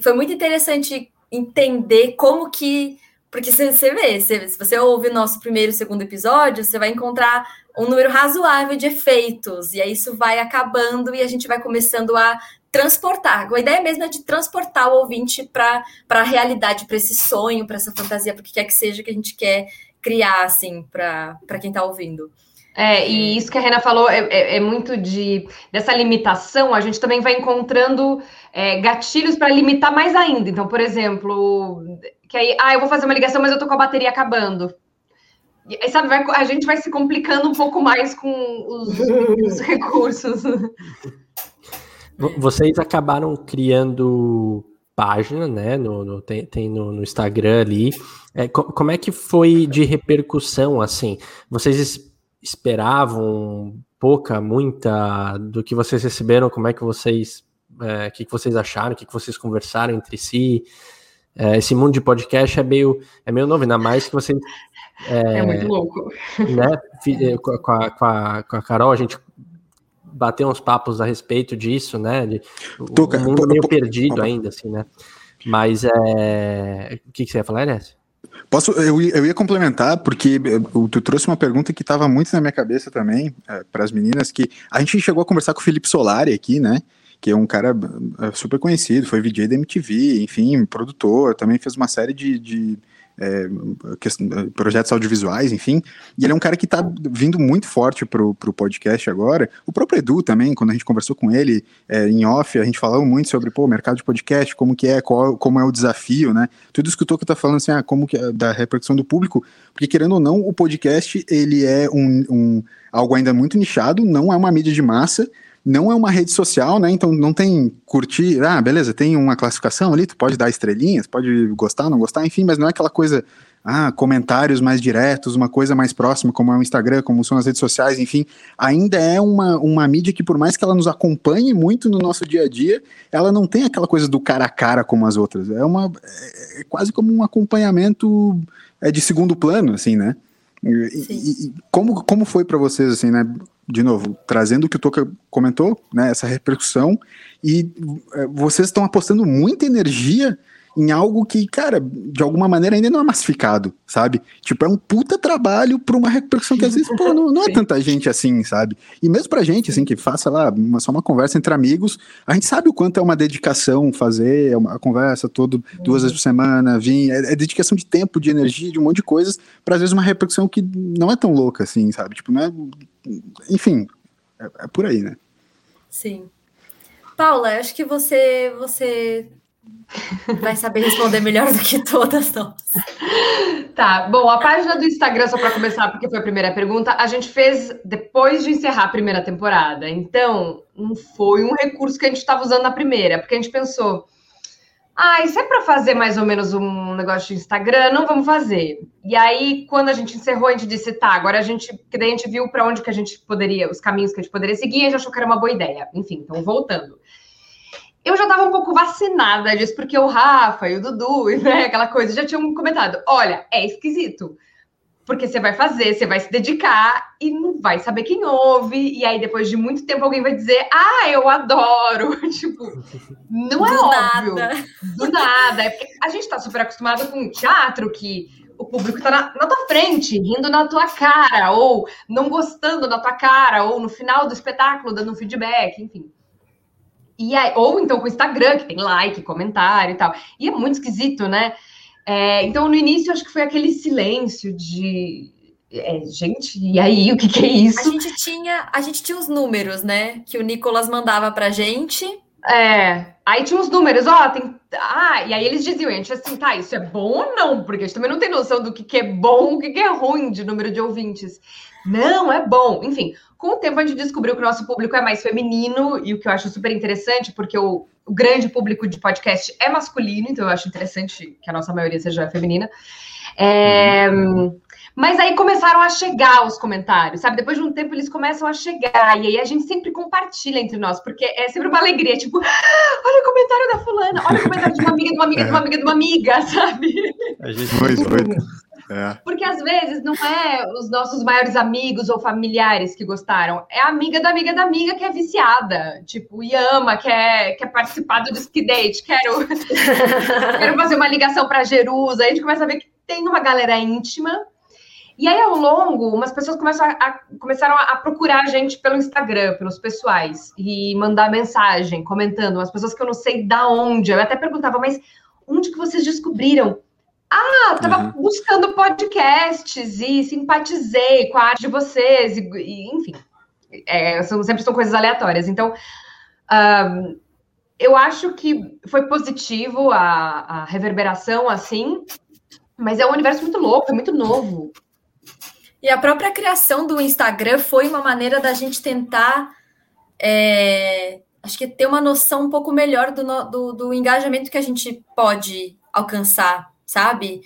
Foi muito interessante entender como que. Porque você, você vê, você, se você ouve o nosso primeiro e segundo episódio, você vai encontrar um número razoável de efeitos, e aí isso vai acabando e a gente vai começando a transportar. A ideia mesmo é de transportar o ouvinte para a realidade, para esse sonho, para essa fantasia, para o que quer que seja que a gente quer criar, assim, para quem está ouvindo. É, e isso que a Rena falou é, é, é, muito de dessa limitação, a gente também vai encontrando é, gatilhos para limitar mais ainda. Então, por exemplo, que aí, ah, eu vou fazer uma ligação, mas eu tô com a bateria acabando. E aí, sabe, vai, a gente vai se complicando um pouco mais com os, os recursos. Vocês acabaram criando página, né? No, no tem, tem no, no, Instagram ali. É, como é que foi de repercussão, assim? Vocês esperavam pouca, muita do que vocês receberam? Como é que vocês, é, que, que vocês acharam? O que, que vocês conversaram entre si? É, esse mundo de podcast é meio, é meio novo, ainda mais que vocês... É, é muito louco. Né, é, com, a, com, a, com a Carol, a gente bateu uns papos a respeito disso, né? De, o, mundo meio perdido ainda, assim, né? Mas é... o que, que você ia falar, Inés? Posso, eu, eu ia complementar, porque eh, tu trouxe uma pergunta que estava muito na minha cabeça também, é, para as meninas, que a gente chegou a conversar com o Felipe Solari aqui, né? Que é um cara eh, super conhecido, foi VJ da MTV, enfim, produtor, também fez uma série de, de é, projetos audiovisuais, enfim. E ele é um cara que está vindo muito forte pro, pro podcast agora. O próprio Edu também, quando a gente conversou com ele é, em off, a gente falou muito sobre o mercado de podcast, como que é, qual, como é o desafio, né? Tudo isso que o Toco tá falando assim, ah, como que é da repercussão do público, porque querendo ou não, o podcast ele é um, um algo ainda muito nichado, não é uma mídia de massa, não é uma rede social, né? Então não tem curtir, ah, beleza, tem uma classificação ali, tu pode dar estrelinhas, pode gostar, não gostar, enfim, mas não é aquela coisa, ah, comentários mais diretos, uma coisa mais próxima, como é o Instagram, como são as redes sociais, enfim, ainda é uma, uma mídia que, por mais que ela nos acompanhe muito no nosso dia a dia, ela não tem aquela coisa do cara a cara como as outras. É uma é, é quase como um acompanhamento é, de segundo plano, assim, né? E, e, como, como foi para vocês, assim, né? De novo, trazendo o que o Toca comentou, né? Essa repercussão, e é, vocês estão apostando muita energia em algo que, cara, de alguma maneira ainda não é massificado, sabe? Tipo, é um puta trabalho para uma repercussão que às vezes, pô, não, não, é tanta gente assim, sabe? E mesmo pra gente, assim, que faça lá uma, só uma conversa entre amigos, a gente sabe o quanto é uma dedicação fazer uma conversa todo duas vezes por semana, vir, é, é dedicação de tempo, de energia, de um monte de coisas, para às vezes uma repercussão que não é tão louca assim, sabe? Tipo, não é. Enfim, é, é por aí, né? Sim. Paula, acho que você você vai saber responder melhor do que todas nós. Tá, bom, a página do Instagram, só para começar, porque foi a primeira pergunta, a gente fez depois de encerrar a primeira temporada. Então, não foi um recurso que a gente estava usando na primeira, porque a gente pensou, ah, isso é para fazer mais ou menos um negócio de Instagram, não vamos fazer. E aí, quando a gente encerrou, a gente disse, tá, agora a gente, que daí a gente viu para onde que a gente poderia, os caminhos que a gente poderia seguir, a gente achou que era uma boa ideia. Enfim, então voltando eu já estava um pouco vacinada disso, porque o Rafa e o Dudu, né, aquela coisa, já tinham comentado: olha, é esquisito. Porque você vai fazer, você vai se dedicar e não vai saber quem ouve. E aí, depois de muito tempo, alguém vai dizer: Ah, eu adoro. tipo, não é Do óbvio. Nada. Do nada. É porque a gente está super acostumado com teatro que o público está na, na, tua frente, rindo na tua cara, ou não gostando da tua cara, ou no final do espetáculo dando um feedback, enfim. E aí, ou então com o Instagram, que tem like, comentário e tal. E é muito esquisito, né? É, então, no início, acho que foi aquele silêncio de. É, gente, e aí, o que, que, é isso? A gente tinha, a gente tinha os números, né? Que o Nicolas mandava pra gente É, aí tinha uns números, ó, tem. Ah, e aí eles diziam, a gente assim, tá, isso é bom ou não? Porque a gente também não tem noção do que, que é bom, o que, que é ruim de número de ouvintes. Não, é bom. Enfim, com o tempo a gente descobriu que o nosso público é mais feminino, e o que eu acho super interessante, porque o, o grande público de podcast é masculino, então eu acho interessante que a nossa maioria seja feminina. É. Mas aí começaram a chegar os comentários, sabe? Depois de um tempo eles começam a chegar, e aí a gente sempre compartilha entre nós, porque é sempre uma alegria, tipo, ah, olha o comentário da fulana, olha o comentário de uma amiga, de uma amiga, de uma amiga, de uma amiga, sabe? A gente... Pois, É. Porque às vezes não é os nossos maiores amigos ou familiares que gostaram, é a amiga da amiga da amiga que é viciada, tipo, e ama, quer, quer participar do Disque Date, quero, quero fazer uma ligação para Jerusa. Aí a gente começa a ver que tem uma galera íntima e aí, ao longo, umas pessoas começam a, a, começaram a procurar a gente pelo Instagram, pelos pessoais, e mandar mensagem, comentando, umas pessoas que eu não sei da onde. Eu até perguntava, mas onde que vocês descobriram? Ah, tava uhum. buscando podcasts e simpatizei com a arte de vocês, e, e enfim. É, são, sempre são coisas aleatórias. Então, um, eu acho que foi positivo a, a reverberação, assim, mas é um universo muito louco, é muito novo. E a própria criação do Instagram foi uma maneira da gente tentar, é, acho que ter uma noção um pouco melhor do, do, do engajamento que a gente pode alcançar, sabe?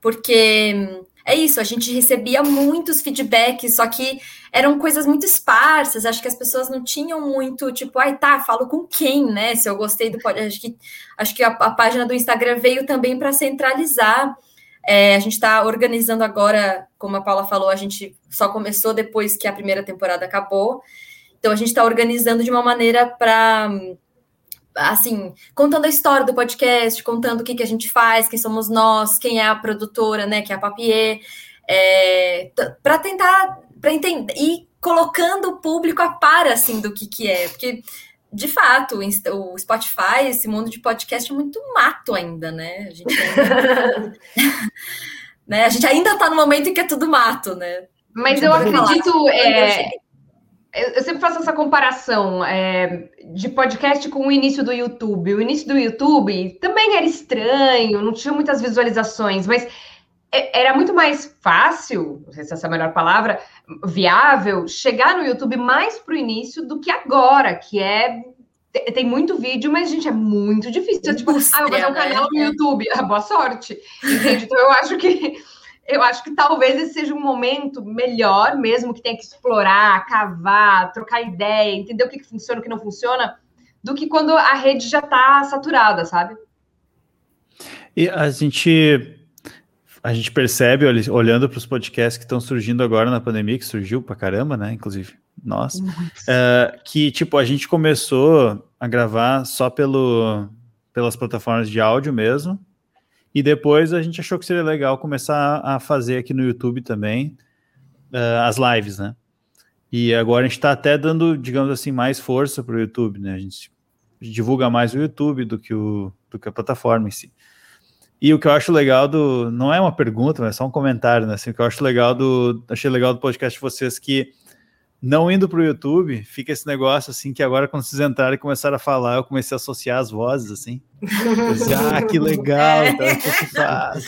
Porque é isso, a gente recebia muitos feedbacks, só que eram coisas muito esparsas, acho que as pessoas não tinham muito, tipo, ai, tá, falo com quem, né? Se eu gostei do podcast. Acho que, acho que a, a página do Instagram veio também para centralizar é, a gente está organizando agora, como a Paula falou, a gente só começou depois que a primeira temporada acabou. Então a gente está organizando de uma maneira para assim, contando a história do podcast, contando o que, que a gente faz, quem somos nós, quem é a produtora, né, que é a Papier, é, para tentar para entender e colocando o público a par assim do que que é, porque de fato, o Spotify, esse mundo de podcast é muito mato ainda, né? A gente ainda, né? A gente ainda tá no momento em que é tudo mato, né? Mas eu acredito. É, eu sempre faço essa comparação é, de podcast com o início do YouTube. O início do YouTube também era estranho, não tinha muitas visualizações, mas era muito mais fácil, não sei se essa é a melhor palavra, viável, chegar no YouTube mais para o início do que agora, que é. Tem muito vídeo, mas, gente, é muito difícil. É tipo, ah, eu vou fazer um canal no YouTube. Ah, boa sorte. Entende? Então, eu acho que eu acho que talvez esse seja um momento melhor, mesmo que tenha que explorar, cavar, trocar ideia, entender o que, que funciona, o que não funciona, do que quando a rede já está saturada, sabe? E a gente a gente percebe, olhando para os podcasts que estão surgindo agora na pandemia, que surgiu para caramba, né? Inclusive, nós, uh, que tipo, a gente começou a gravar só pelo, pelas plataformas de áudio mesmo, e depois a gente achou que seria legal começar a fazer aqui no YouTube também uh, as lives, né? E agora a gente está até dando, digamos assim, mais força para o YouTube, né? A gente divulga mais o YouTube do que, o, do que a plataforma em si. E o que eu acho legal do. Não é uma pergunta, mas é só um comentário, né? Assim, o que eu acho legal do. Achei legal do podcast de vocês que não indo para o YouTube, fica esse negócio assim que agora, quando vocês entrarem e começaram a falar, eu comecei a associar as vozes assim. Disse, ah, que legal, então o que faz?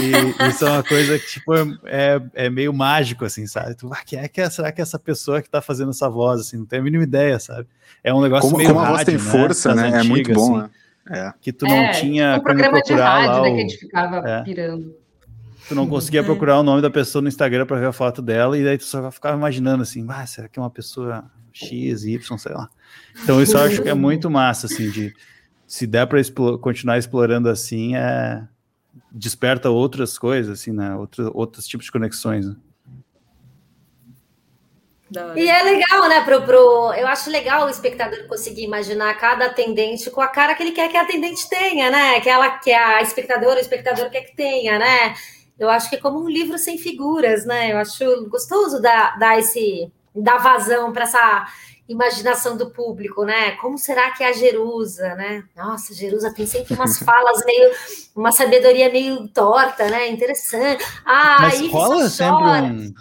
E isso é uma coisa que tipo, é, é meio mágico, assim, sabe? Tu, ah, quem é que é, será que é essa pessoa que está fazendo essa voz, assim? Não tenho a mínima ideia, sabe? É um negócio como, meio como a voz tem né? força, né? Antigas, é muito bom, assim. né? É. Que tu não é, tinha. Um programa de rádio, né, que a gente ficava é. pirando. Tu não conseguia é. procurar o nome da pessoa no Instagram para ver a foto dela, e daí tu só ficava imaginando assim, ah, será que é uma pessoa X, Y, sei lá. Então isso eu acho que é muito massa, assim, de se der para continuar explorando assim, é desperta outras coisas, assim, né? Outros, outros tipos de conexões. Né? E é legal, né? Pro, pro, eu acho legal o espectador conseguir imaginar cada atendente com a cara que ele quer que a atendente tenha, né? Que ela que a espectadora, o espectador quer que tenha, né? Eu acho que é como um livro sem figuras, né? Eu acho gostoso dar, dar esse dar vazão para essa imaginação do público, né? Como será que é a Jerusa, né? Nossa, a Jerusa tem sempre umas falas meio, uma sabedoria meio torta, né? Interessante. Ah, Mas rola sempre um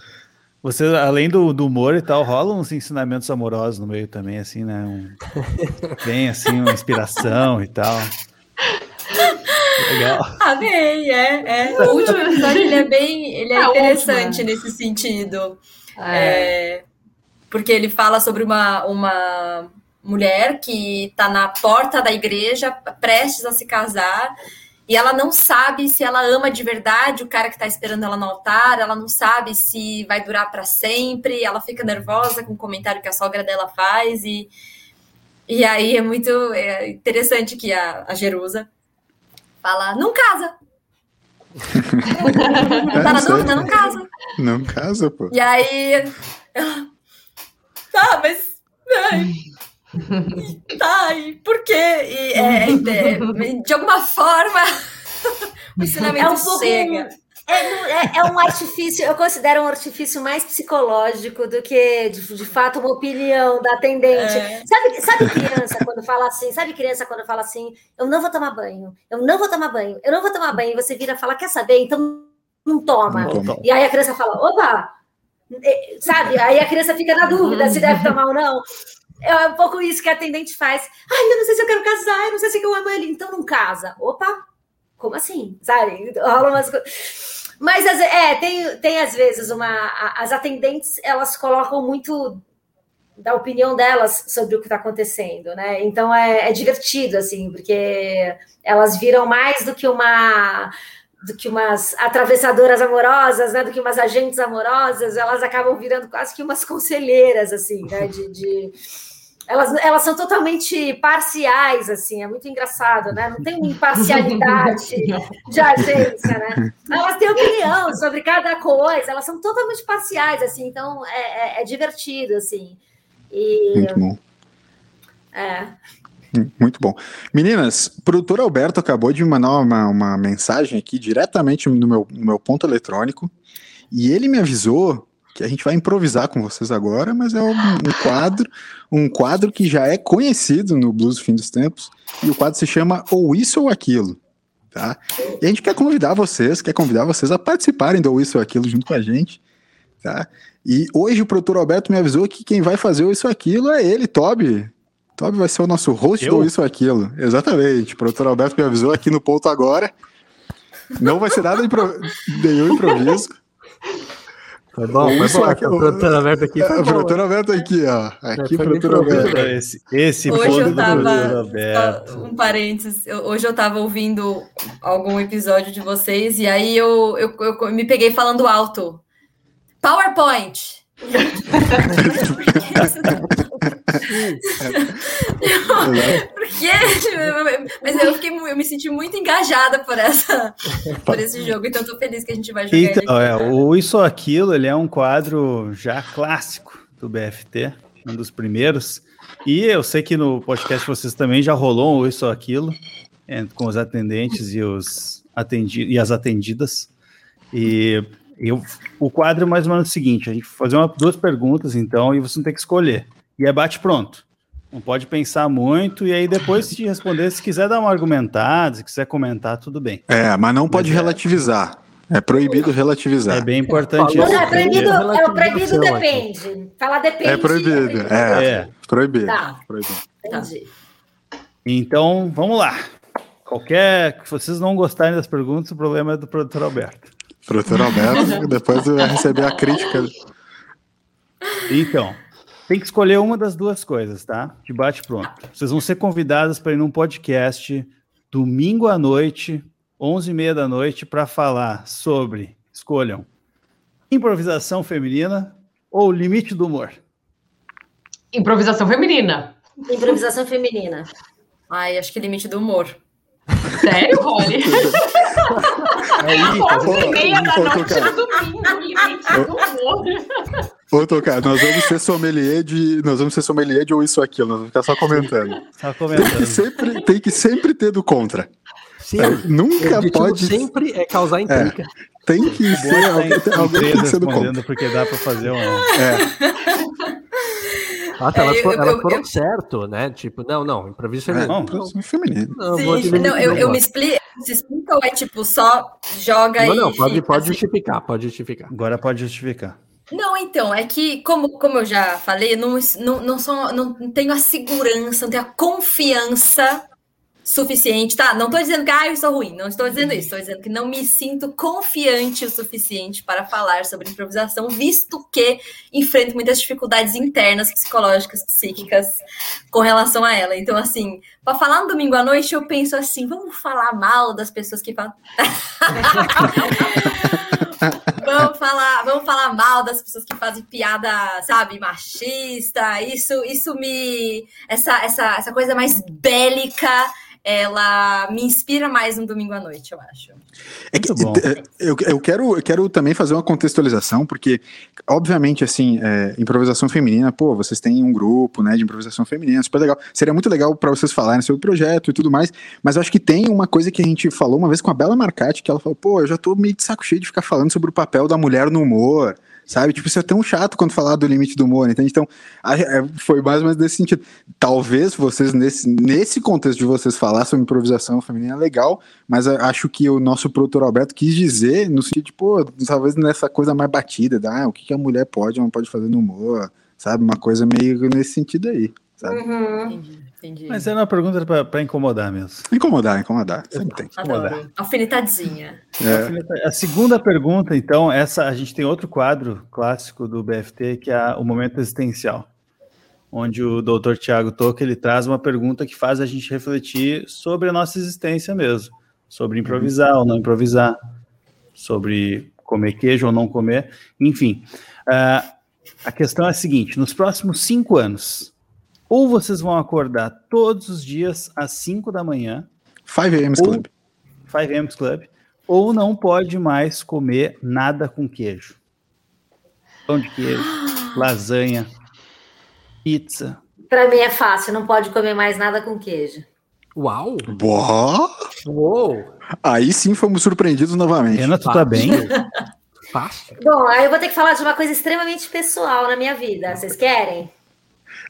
Você, além do, do humor e tal, rola uns ensinamentos amorosos no meio também, assim, né? Um, bem assim, uma inspiração e tal. Legal. Amei, é, é. O último episódio ele é bem, ele é, é interessante nesse sentido. É. É, porque ele fala sobre uma, uma mulher que está na porta da igreja, prestes a se casar, e ela não sabe se ela ama de verdade o cara que está esperando ela no altar, ela não sabe se vai durar para sempre, ela fica nervosa com o comentário que a sogra dela faz, e, e aí é muito é interessante que a, a Jerusa fala: não casa. tá na dúvida? Não casa. Não casa, pô. E aí ela. Tá, mas. Ai, tá, e por quê? E, é, é, de alguma forma, o ensinamento é um pouco, chega. É, é, é, um artifício, eu considero um artifício mais psicológico do que, de, de fato, uma opinião da atendente. É. Sabe, sabe criança quando fala assim? Sabe criança quando fala assim? Eu não vou tomar banho, eu não vou tomar banho, eu não vou tomar banho. E você vira e fala, quer saber? Então não toma. Não toma. E aí a criança fala, opa! Sabe? Aí a criança fica na dúvida se deve tomar ou não. É um pouco isso que a atendente faz. Ai, eu não sei se eu quero casar, eu não sei se eu amo ele, então não casa. Opa, como assim? Sabe? Rola umas coisas. Mas é, tem, tem às vezes uma. As atendentes elas colocam muito da opinião delas sobre o que está acontecendo, né? Então é, é, divertido, assim, porque elas viram mais do que uma do que umas atravessadoras amorosas, né? Do que umas agentes amorosas, elas acabam virando quase que umas conselheiras, assim, né? de, de elas, elas são totalmente parciais, assim, é muito engraçado, né? Não tem uma imparcialidade de agência, né? Elas têm opinião sobre cada coisa, elas são totalmente parciais, assim, então é, é, é divertido, assim. E, muito bom. É. Muito bom. Meninas, o produtor Alberto acabou de mandar uma, uma mensagem aqui diretamente no meu, no meu ponto eletrônico e ele me avisou que a gente vai improvisar com vocês agora, mas é um, um, quadro, um quadro que já é conhecido no Blues Fim dos Tempos, e o quadro se chama Ou Isso ou Aquilo, tá? E a gente quer convidar vocês, quer convidar vocês a participarem do Ou Isso ou Aquilo junto com a gente, tá? E hoje o produtor Alberto me avisou que quem vai fazer o Isso ou Aquilo é ele, Toby. Toby vai ser o nosso host Eu? do Isso ou Aquilo. Exatamente. O produtor Alberto me avisou aqui no ponto agora. Não vai ser nada impro... nenhum improviso. Foi bom, foi bom. Aqui, o produtor aberto aqui foi O produtor aberto aqui, ó. Aqui, é, produtor aberto. Esse, esse hoje eu tava, um parênteses, hoje eu tava ouvindo algum episódio de vocês e aí eu, eu, eu me peguei falando alto. PowerPoint. Porque, mas eu fiquei, eu me senti muito engajada por essa, por esse jogo, então estou feliz que a gente vai jogar. Então, é, o Isso ou Aquilo, ele é um quadro já clássico do BFT, um dos primeiros. E eu sei que no podcast vocês também já rolou um Isso ou Aquilo com os atendentes e os atendi e as atendidas. E eu, o quadro é mais ou menos o seguinte: a gente fazer uma, duas perguntas, então, e você não tem que escolher. E é bate pronto. Não pode pensar muito, e aí depois se responder, se quiser dar uma argumentada, se quiser comentar, tudo bem. É, mas não pode mas é- relativizar. É... é proibido relativizar. É bem importante isso. É proibido, é o proibido depende. Falar depende. É proibido, é. é. Proibido. Tá. proibido. Entendi. Então, vamos lá. Qualquer. Se vocês não gostarem das perguntas, o problema é do produtor Alberto. Produtor Alberto, depois vai receber a crítica. Então, tem que escolher uma das duas coisas, tá? De bate pronto. Vocês vão ser convidadas para ir num podcast domingo à noite, 11h30 da noite, para falar sobre, escolham, improvisação feminina ou limite do humor. Improvisação feminina. Improvisação feminina. Ai, acho que limite do humor. Sério, Rony? É isso. meia da noite no domingo, limite do humor. Ô, Tocar, nós vamos ser sommelier de. Nós vamos ser sommelier de ou isso ou aquilo, nós vamos ficar só comentando. Só comentando. Tem que sempre, tem que sempre ter do contra. Sim, é, nunca pode. Sempre é causar é, intriga. É, tem que ser alguém, alguém tem que ser do contra. Porque dá para fazer um. É. Ah, tá, elas, é, eu, elas eu, foram eu, certo, né? Tipo, não, não, improviso feminino. É, não, não, feminino. Não, Sim, não eu, eu me explico, se explica ou é tipo, só joga não, e. Não, pode, pode assim. justificar, pode justificar. Agora pode justificar. Não, então, é que, como, como eu já falei, não, não, não, sou, não tenho a segurança, não tenho a confiança suficiente, tá? Não estou dizendo que ah, eu sou ruim, não estou dizendo isso, estou dizendo que não me sinto confiante o suficiente para falar sobre improvisação, visto que enfrento muitas dificuldades internas, psicológicas, psíquicas com relação a ela. Então, assim, para falar no domingo à noite, eu penso assim: vamos falar mal das pessoas que vamos falar, vamos falar mal das pessoas que fazem piada, sabe, machista. Isso, isso me essa essa essa coisa mais bélica ela me inspira mais no domingo à noite, eu acho. É que, é, eu, eu, quero, eu quero também fazer uma contextualização, porque, obviamente, assim, é, improvisação feminina, pô, vocês têm um grupo, né, de improvisação feminina, super legal. Seria muito legal para vocês falarem sobre o projeto e tudo mais, mas eu acho que tem uma coisa que a gente falou uma vez com a Bela Marcati, que ela falou, pô, eu já tô meio de saco cheio de ficar falando sobre o papel da mulher no humor, sabe? Tipo, isso é tão chato quando falar do limite do humor, entende? Então, é, foi mais ou menos nesse sentido. Talvez vocês, nesse, nesse contexto de vocês falar sobre improvisação feminina é legal, mas acho que o nosso produtor Alberto quis dizer no sentido de, pô, talvez nessa coisa mais batida, da, ah, o que a mulher pode ou não pode fazer no humor, sabe? Uma coisa meio nesse sentido aí, sabe? Uhum. Entendi. Mas é uma pergunta para incomodar mesmo. Incomodar, incomodar. Sempre tem. Incomodar. Alfinetadinha. É. A segunda pergunta, então, essa a gente tem outro quadro clássico do BFT, que é o momento existencial, onde o doutor Tiago Toca ele traz uma pergunta que faz a gente refletir sobre a nossa existência mesmo, sobre improvisar ou não improvisar, sobre comer queijo ou não comer, enfim. Uh, a questão é a seguinte: nos próximos cinco anos, ou vocês vão acordar todos os dias às 5 da manhã. 5 a.m. Club. 5 a.m. Club. Ou não pode mais comer nada com queijo. Pão de queijo, lasanha, pizza. Para mim é fácil, não pode comer mais nada com queijo. Uau! Boa! Uou! Aí sim fomos surpreendidos novamente. Ana, tu tá bem? Fácil. Bom, aí eu vou ter que falar de uma coisa extremamente pessoal na minha vida. Vocês querem?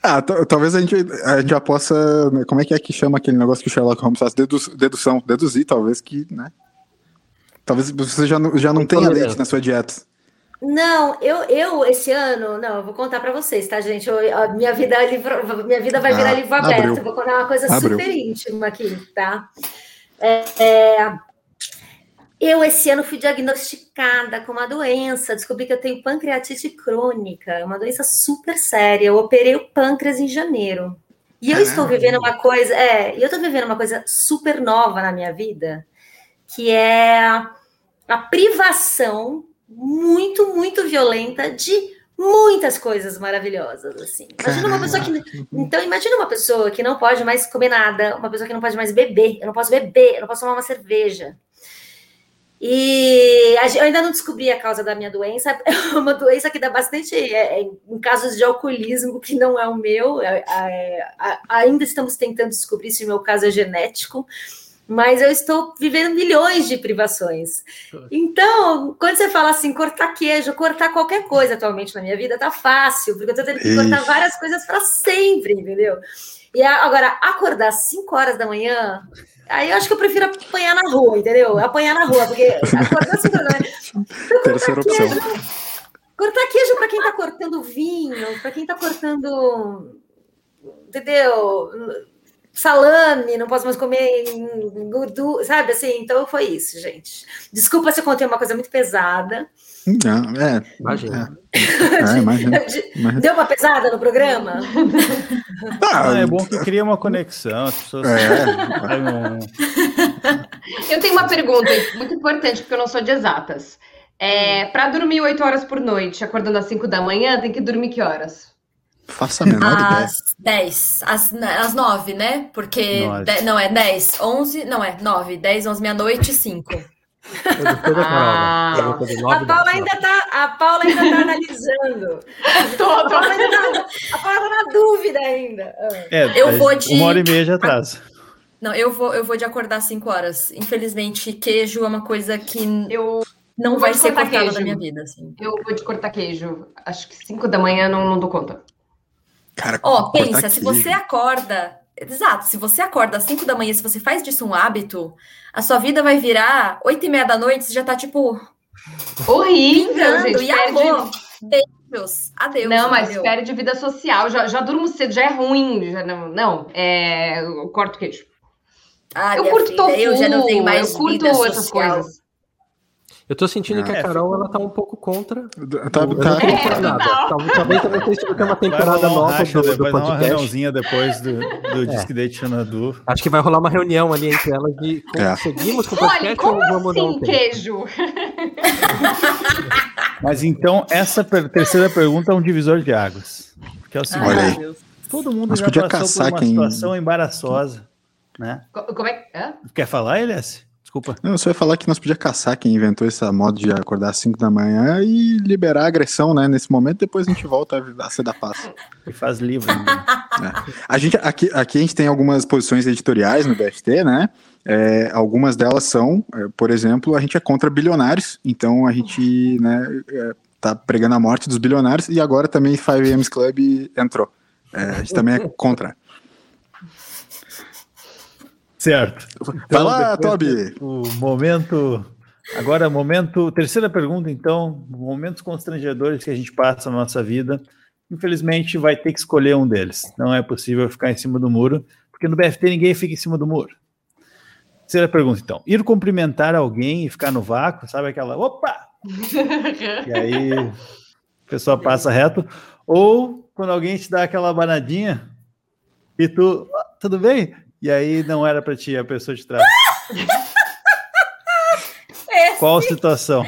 Ah, talvez a gente, a gente já possa. Né, como é que é que chama aquele negócio que o Sherlock Holmes faz? Dedu dedução, deduzir, talvez que, né? Talvez você já, não, já não tenha leite na sua dieta. Não, eu, eu esse ano, não, eu vou contar para vocês, tá, gente? Eu, a minha vida, é livro, minha vida vai virar ah, livro aberto. Abriu. Vou contar uma coisa abriu. super íntima aqui, tá? É, é, eu, esse ano, fui diagnosticada com uma doença. Descobri que eu tenho pancreatite crônica, uma doença super séria. Eu operei o pâncreas em janeiro. E eu estou vivendo uma coisa, é, eu estou vivendo uma coisa super nova na minha vida, que é a privação muito, muito violenta de muitas coisas maravilhosas, assim. Imagina uma pessoa que. Então, imagina uma pessoa que não pode mais comer nada, uma pessoa que não pode mais beber. Eu não posso beber, eu não posso tomar uma cerveja. E eu ainda não descobri a causa da minha doença. É uma doença que dá bastante é, é, em casos de alcoolismo, que não é o meu. É, é, ainda estamos tentando descobrir se o meu caso é genético, mas eu estou vivendo milhões de privações. Então, quando você fala assim, cortar queijo, cortar qualquer coisa atualmente na minha vida, tá fácil, porque eu estou tendo que cortar várias coisas para sempre, entendeu? E agora, acordar às 5 horas da manhã, Aí eu acho que eu prefiro apanhar na rua, entendeu? Apanhar na rua, porque acordar assim, né? Terceira opção. cortar queijo para quem está cortando vinho, para quem está cortando, entendeu? Salame, não posso mais comer gordura, sabe assim? Então foi isso, gente. Desculpa se eu contei uma coisa muito pesada. Não, é. Imagina. É, é, imagina, Deu uma pesada no programa? Ah, é bom que cria uma conexão, as pessoas. É. eu tenho uma pergunta muito importante, porque eu não sou de exatas. É, Para dormir 8 horas por noite, acordando às 5 da manhã, tem que dormir que horas? Faça a menor ideia. Às 10, às, às 9, né? Porque. De, não, é 10, 11, não é 9, 10, 11, meia-noite, 5. Ah, a Paula ainda tá, a Paula ainda tá analisando. tô, tô. A, Paula ainda tá, a Paula tá na dúvida ainda. É, eu vou de uma hora e meia de atraso. Não, eu vou, eu vou de acordar 5 horas. Infelizmente, queijo é uma coisa que eu não vai ser cortada queijo. da minha vida. Assim. Eu vou de cortar queijo. Acho que 5 da manhã não, não dou conta. Cara, Ó, oh, pensa, se você acorda Exato, se você acorda às 5 da manhã, se você faz disso um hábito, a sua vida vai virar 8 e meia da noite, você já tá tipo. Horrível, gente. E perde, Beijos. Adeus. Não, mas entendeu? perde vida social. Já, já durmo cedo, já é ruim. Já não, não, é. Eu corto queijo. Ah, eu curto filha, tofu, Eu já não tenho mais eu curto vida essas social. coisas. Eu tô sentindo que É, a Carol ela tá um pouco contra. Tá, não tá- É, contra nada. Talvez, também tenha sido que é uma Vai temporada um nova racha, do, do vai dar uma podcast. reuniãozinha depois do, do Disque Date Xanadu. Acho que vai rolar uma reunião ali entre elas de É. seguimos com o Olha, podcast como ou vamos dar um assim tempo? queijo? Mas então, essa terceira pergunta é um divisor de águas. Que é o seguinte: Olha Ai, aí. meu Deus. todo mundo Nós já podia passou caçar por uma quem- situação embaraçosa. Né? Co- Como é que. hã? Quer falar, Elias? Desculpa. Não, eu só ia falar que nós podíamos caçar quem inventou essa moda de acordar às 5 da manhã e liberar a agressão, né? Nesse momento, depois a gente volta a ser da paz. Que faz livro. né? A gente, aqui, aqui a gente tem algumas posições editoriais no BFT, né? É, algumas delas são, é, por exemplo, a gente é contra bilionários, então a gente né, é, tá pregando a morte dos bilionários e agora também 5 Club entrou. É, a gente também é contra. Certo. Vai lá, depois Toby! O momento. Agora, momento. Terceira pergunta, então. Momentos constrangedores que a gente passa na nossa vida. Infelizmente, vai ter que escolher um deles. Não é possível ficar em cima do muro, porque no BFT ninguém fica em cima do muro. Terceira pergunta, então. Ir cumprimentar alguém e ficar no vácuo, sabe aquela. Opa! E aí a pessoa passa reto. Ou quando alguém te dá aquela banadinha e tu. "Ah, Tudo bem? E aí não era pra ti, a pessoa te trata. Qual situação?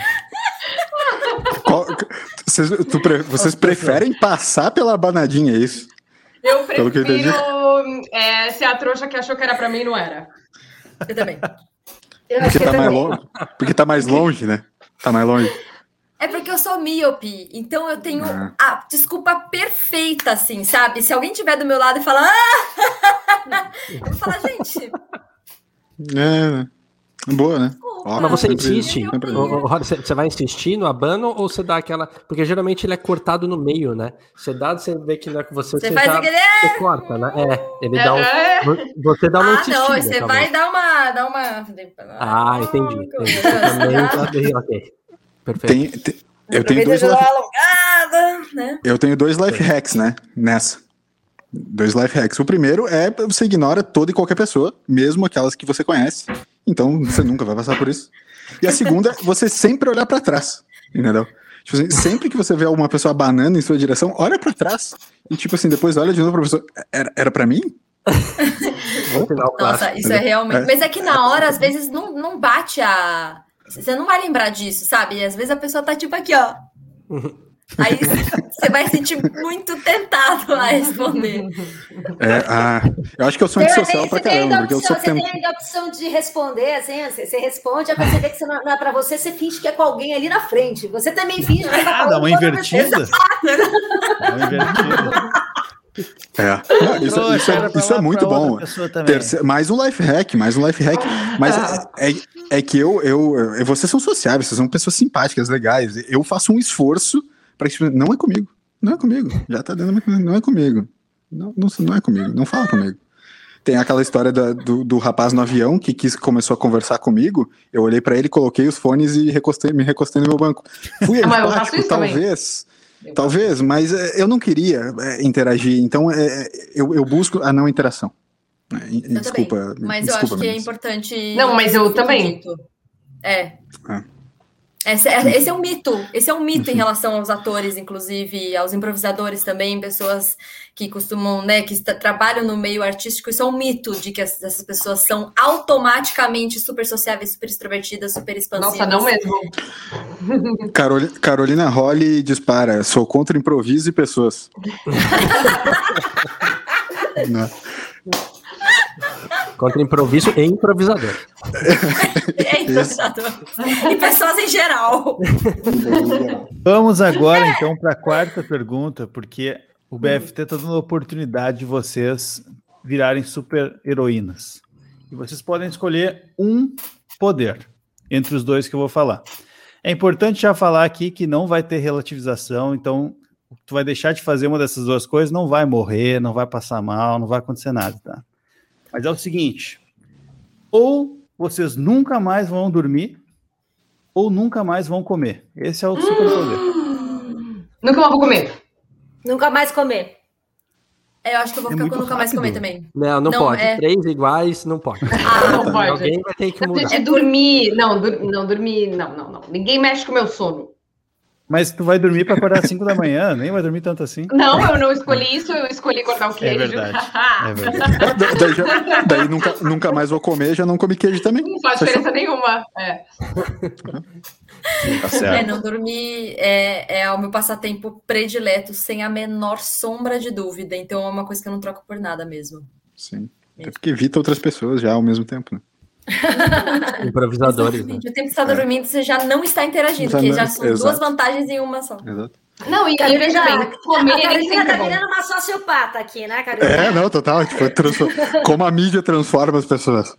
Qual- vocês, tu vocês preferem passar pela banadinha, é isso? Eu Pelo que eu prefiro é, ser a trouxa que achou que era pra mim e não era. Eu também. Eu Porque tá eu mais também. longe. Porque tá mais longe, né? Tá mais longe. É porque eu sou míope, então eu tenho Ah. a desculpa perfeita, assim, sabe? Se alguém tiver do meu lado e falar, ah! eu vou falar, gente, É, boa, né? Mas você insiste, Roda, você você vai insistir no abano ou você dá aquela. Porque geralmente ele é cortado no meio, né? Você dá, você vê que não é com você, você você, faz já aquele. você corta, né? É, ele dá um. É. Você dá uma Ah, insistida. não, você talvez. vai dar uma. Dar uma... Ah, entendi. entendi. Você também tá- ok. Perfeito. Tem, tem- eu, tenho dois life, alongada, né? eu tenho dois life hacks, né? Nessa. Dois life hacks. O primeiro é você ignora toda e qualquer pessoa, mesmo aquelas que você conhece. Então você nunca vai passar por isso. E a segunda é você sempre olhar pra trás. Entendeu? Tipo assim, sempre que você vê alguma pessoa abanando em sua direção, olha pra trás. E tipo assim, depois olha de novo pra pessoa. Era, era pra mim? Nossa, isso é realmente. É. Mas é que na hora, às vezes, não, não bate a. Você não vai lembrar disso, sabe? Às vezes a pessoa tá tipo aqui, ó. Aí você vai sentir muito tentado a responder. É, ah, eu acho que eu sou antissocial pra Você tem caramba, a porque eu opção, sou você tempo. tem a opção de responder, assim, você, você responde, aí você vê que você não, não é pra você, você finge que é com alguém ali na frente. Você também finge que tá Ah, dá uma com outra invertida. pessoa. Dá uma invertida. É. Isso, isso é- isso é lá, muito bom. pessoa também. Terce- Mais um life hack, mais um life hack. Mas é, é- é que eu, eu, eu- Vocês são sociáveis, vocês são pessoas simpáticas, legais. Eu faço um esforço para que. Não é comigo. Não é comigo. Já tá dando. Não é comigo. Não, não, não é comigo. Não fala comigo. Tem aquela história da- do, do rapaz no avião que quis, começou a conversar comigo. Eu olhei para ele, coloquei os fones e recostei, me recostei no meu banco. Fui Ah, empático, isso também. Talvez. Talvez, mas é, eu não queria é, interagir. Então é, é, eu, eu busco a não interação. É, Eu desculpa. Mas desculpa, eu acho que é importante. Não, mas eu também. dito. É. Esse é, esse é um mito. Esse é um mito em relação aos atores, inclusive, aos improvisadores também, pessoas que costumam, né, que trabalham no meio artístico. Isso é um mito de que as- essas pessoas são automaticamente super sociáveis, super extrovertidas, super expansivas. Nossa, não mesmo. Caroli- Carolina Holly dispara. Sou contra improviso e pessoas. Não. Contra improviso e improvisador. É improvisador. e pessoas em geral. Vamos agora, então, para a quarta pergunta, porque o BFT está dando a oportunidade de vocês virarem super heroínas. E vocês podem escolher um poder entre os dois que eu vou falar. É importante já falar aqui que não vai ter relativização, então tu vai deixar de fazer uma dessas duas coisas, não vai morrer, não vai passar mal, não vai acontecer nada, tá? Mas é o seguinte: ou vocês nunca mais vão dormir, ou nunca mais vão comer. Esse é o superpoder. Nunca mais vou comer. Nunca mais comer. É, eu acho que eu vou É ficar com nunca mais comer também. Não, não, Não, pode. é- Três iguais, não pode. Ah, Não pode. Alguém vai ter que mudar. De dormir. Não, dur- não, dormir. Não, não, não. Ninguém mexe com o meu sono. Mas tu vai dormir para acordar às 5 da manhã, nem vai dormir tanto assim. Não, eu não escolhi isso, eu escolhi cortar o queijo. verdade. É verdade. Da- daí já- daí nunca, nunca mais vou comer, já não comi queijo também. Não faz diferença nenhuma. É. Tá É, não dormir é, é o meu passatempo predileto, sem a menor sombra de dúvida. Então é uma coisa que eu não troco por nada mesmo. Sim. Até porque evita outras pessoas já ao mesmo tempo, né? Improvisadores, né? O tempo que você está dormindo, você já não está interagindo, Já porque já são exato. duas vantagens em uma só. Exato. Não, e, e Carolina, veja bem, a comer nem Carolina sempre tá é bom. virando uma sociopata aqui, né, Carolina? É, não, total. Tipo, como a mídia transforma as pessoas.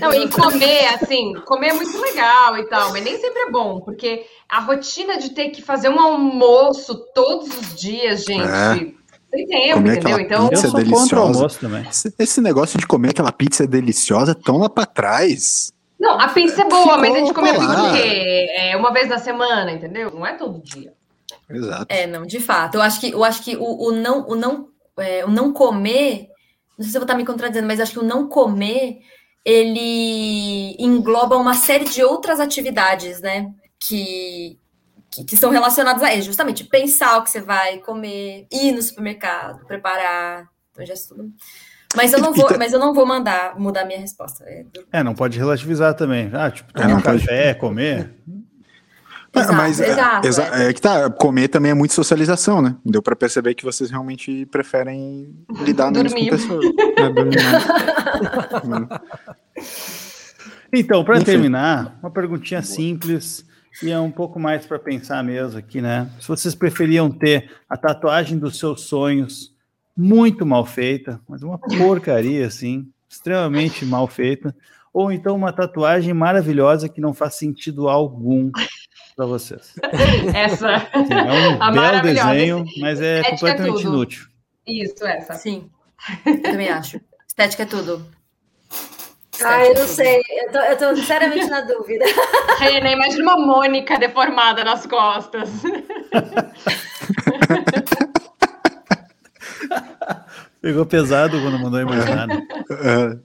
Não, e comer, assim, comer é muito legal e tal, mas nem sempre é bom, porque a rotina de ter que fazer um almoço todos os dias, gente, É. sem tempo, Comer entendeu? aquela Então, Eu sou contra o deliciosa. almoço também. Esse- Esse negócio de comer aquela pizza deliciosa tão lá pra trás. não, a pizza é boa, mas a gente come a pizza o quê? É uma vez na semana, entendeu? Não é todo dia. Exato. É, não, de fato. Eu acho que, eu acho que o, o não, o, não, é, o não comer, não sei se eu vou estar me contradizendo, mas acho que o não comer, ele engloba uma série de outras atividades, né? Que, que, que são relacionadas a ele. Justamente, pensar o que você vai comer, ir no supermercado, preparar. Então já é tudo. Mas eu não vou, Então- mas eu não vou mandar mudar minha resposta. É, É, não pode relativizar também. Ah, tipo, tomar É, um pode. café, comer. Exato, mas é- exato, exa- é. que tá, comer também é muito socialização, né? Deu pra perceber que vocês realmente preferem lidar menos com pessoas. É, dormir menos. Então, para terminar, uma perguntinha simples e é um pouco mais para pensar mesmo aqui, né? Se vocês preferiam ter a tatuagem dos seus sonhos muito mal feita, mas uma porcaria assim, extremamente mal feita, ou então uma tatuagem maravilhosa que não faz sentido algum para vocês. Essa. Assim, é um A belo desenho, mas é Estética é completamente tudo. inútil. Isso, essa. Sim, eu também acho. Estética é tudo. Ah, eu não é sei. Eu tô, eu tô sinceramente na dúvida. Reina, imagina uma Mônica deformada nas costas. Pegou pesado quando mandou imaginar. né? É,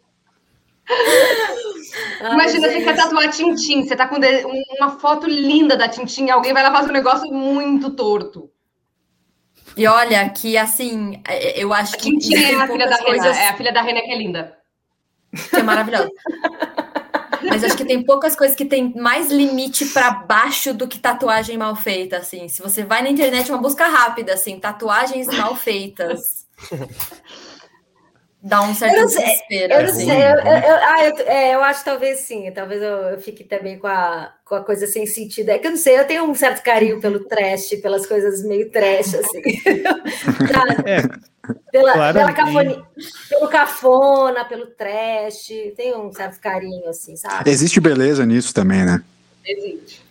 Ai, Imagina, você quer tatuar Tintim, você tá com um- uma foto linda da Tintim, alguém vai lá fazer um negócio muito torto. E olha que assim, é- eu acho A que Tintim é existem a filha da coisas é a filha da Reina que é linda. Que é maravilhosa. Mas acho que tem poucas coisas que tem mais limite pra baixo do que tatuagem mal feita, assim. Se você vai na internet, uma busca rápida, assim, tatuagens mal feitas. Dá um certo Eu não sei, desespero, Eu não assim. sei, eu, eu, eu- ah, eu, é, eu acho talvez sim, talvez eu, eu fique também com a, com a coisa sem sentido. É que eu não sei, eu tenho um certo carinho pelo trash, pelas coisas meio trash, assim. É, Pela, Claro, pela cafone, pelo cafona, pelo trash, tenho um certo carinho, assim, sabe? Existe beleza nisso também, né? Existe.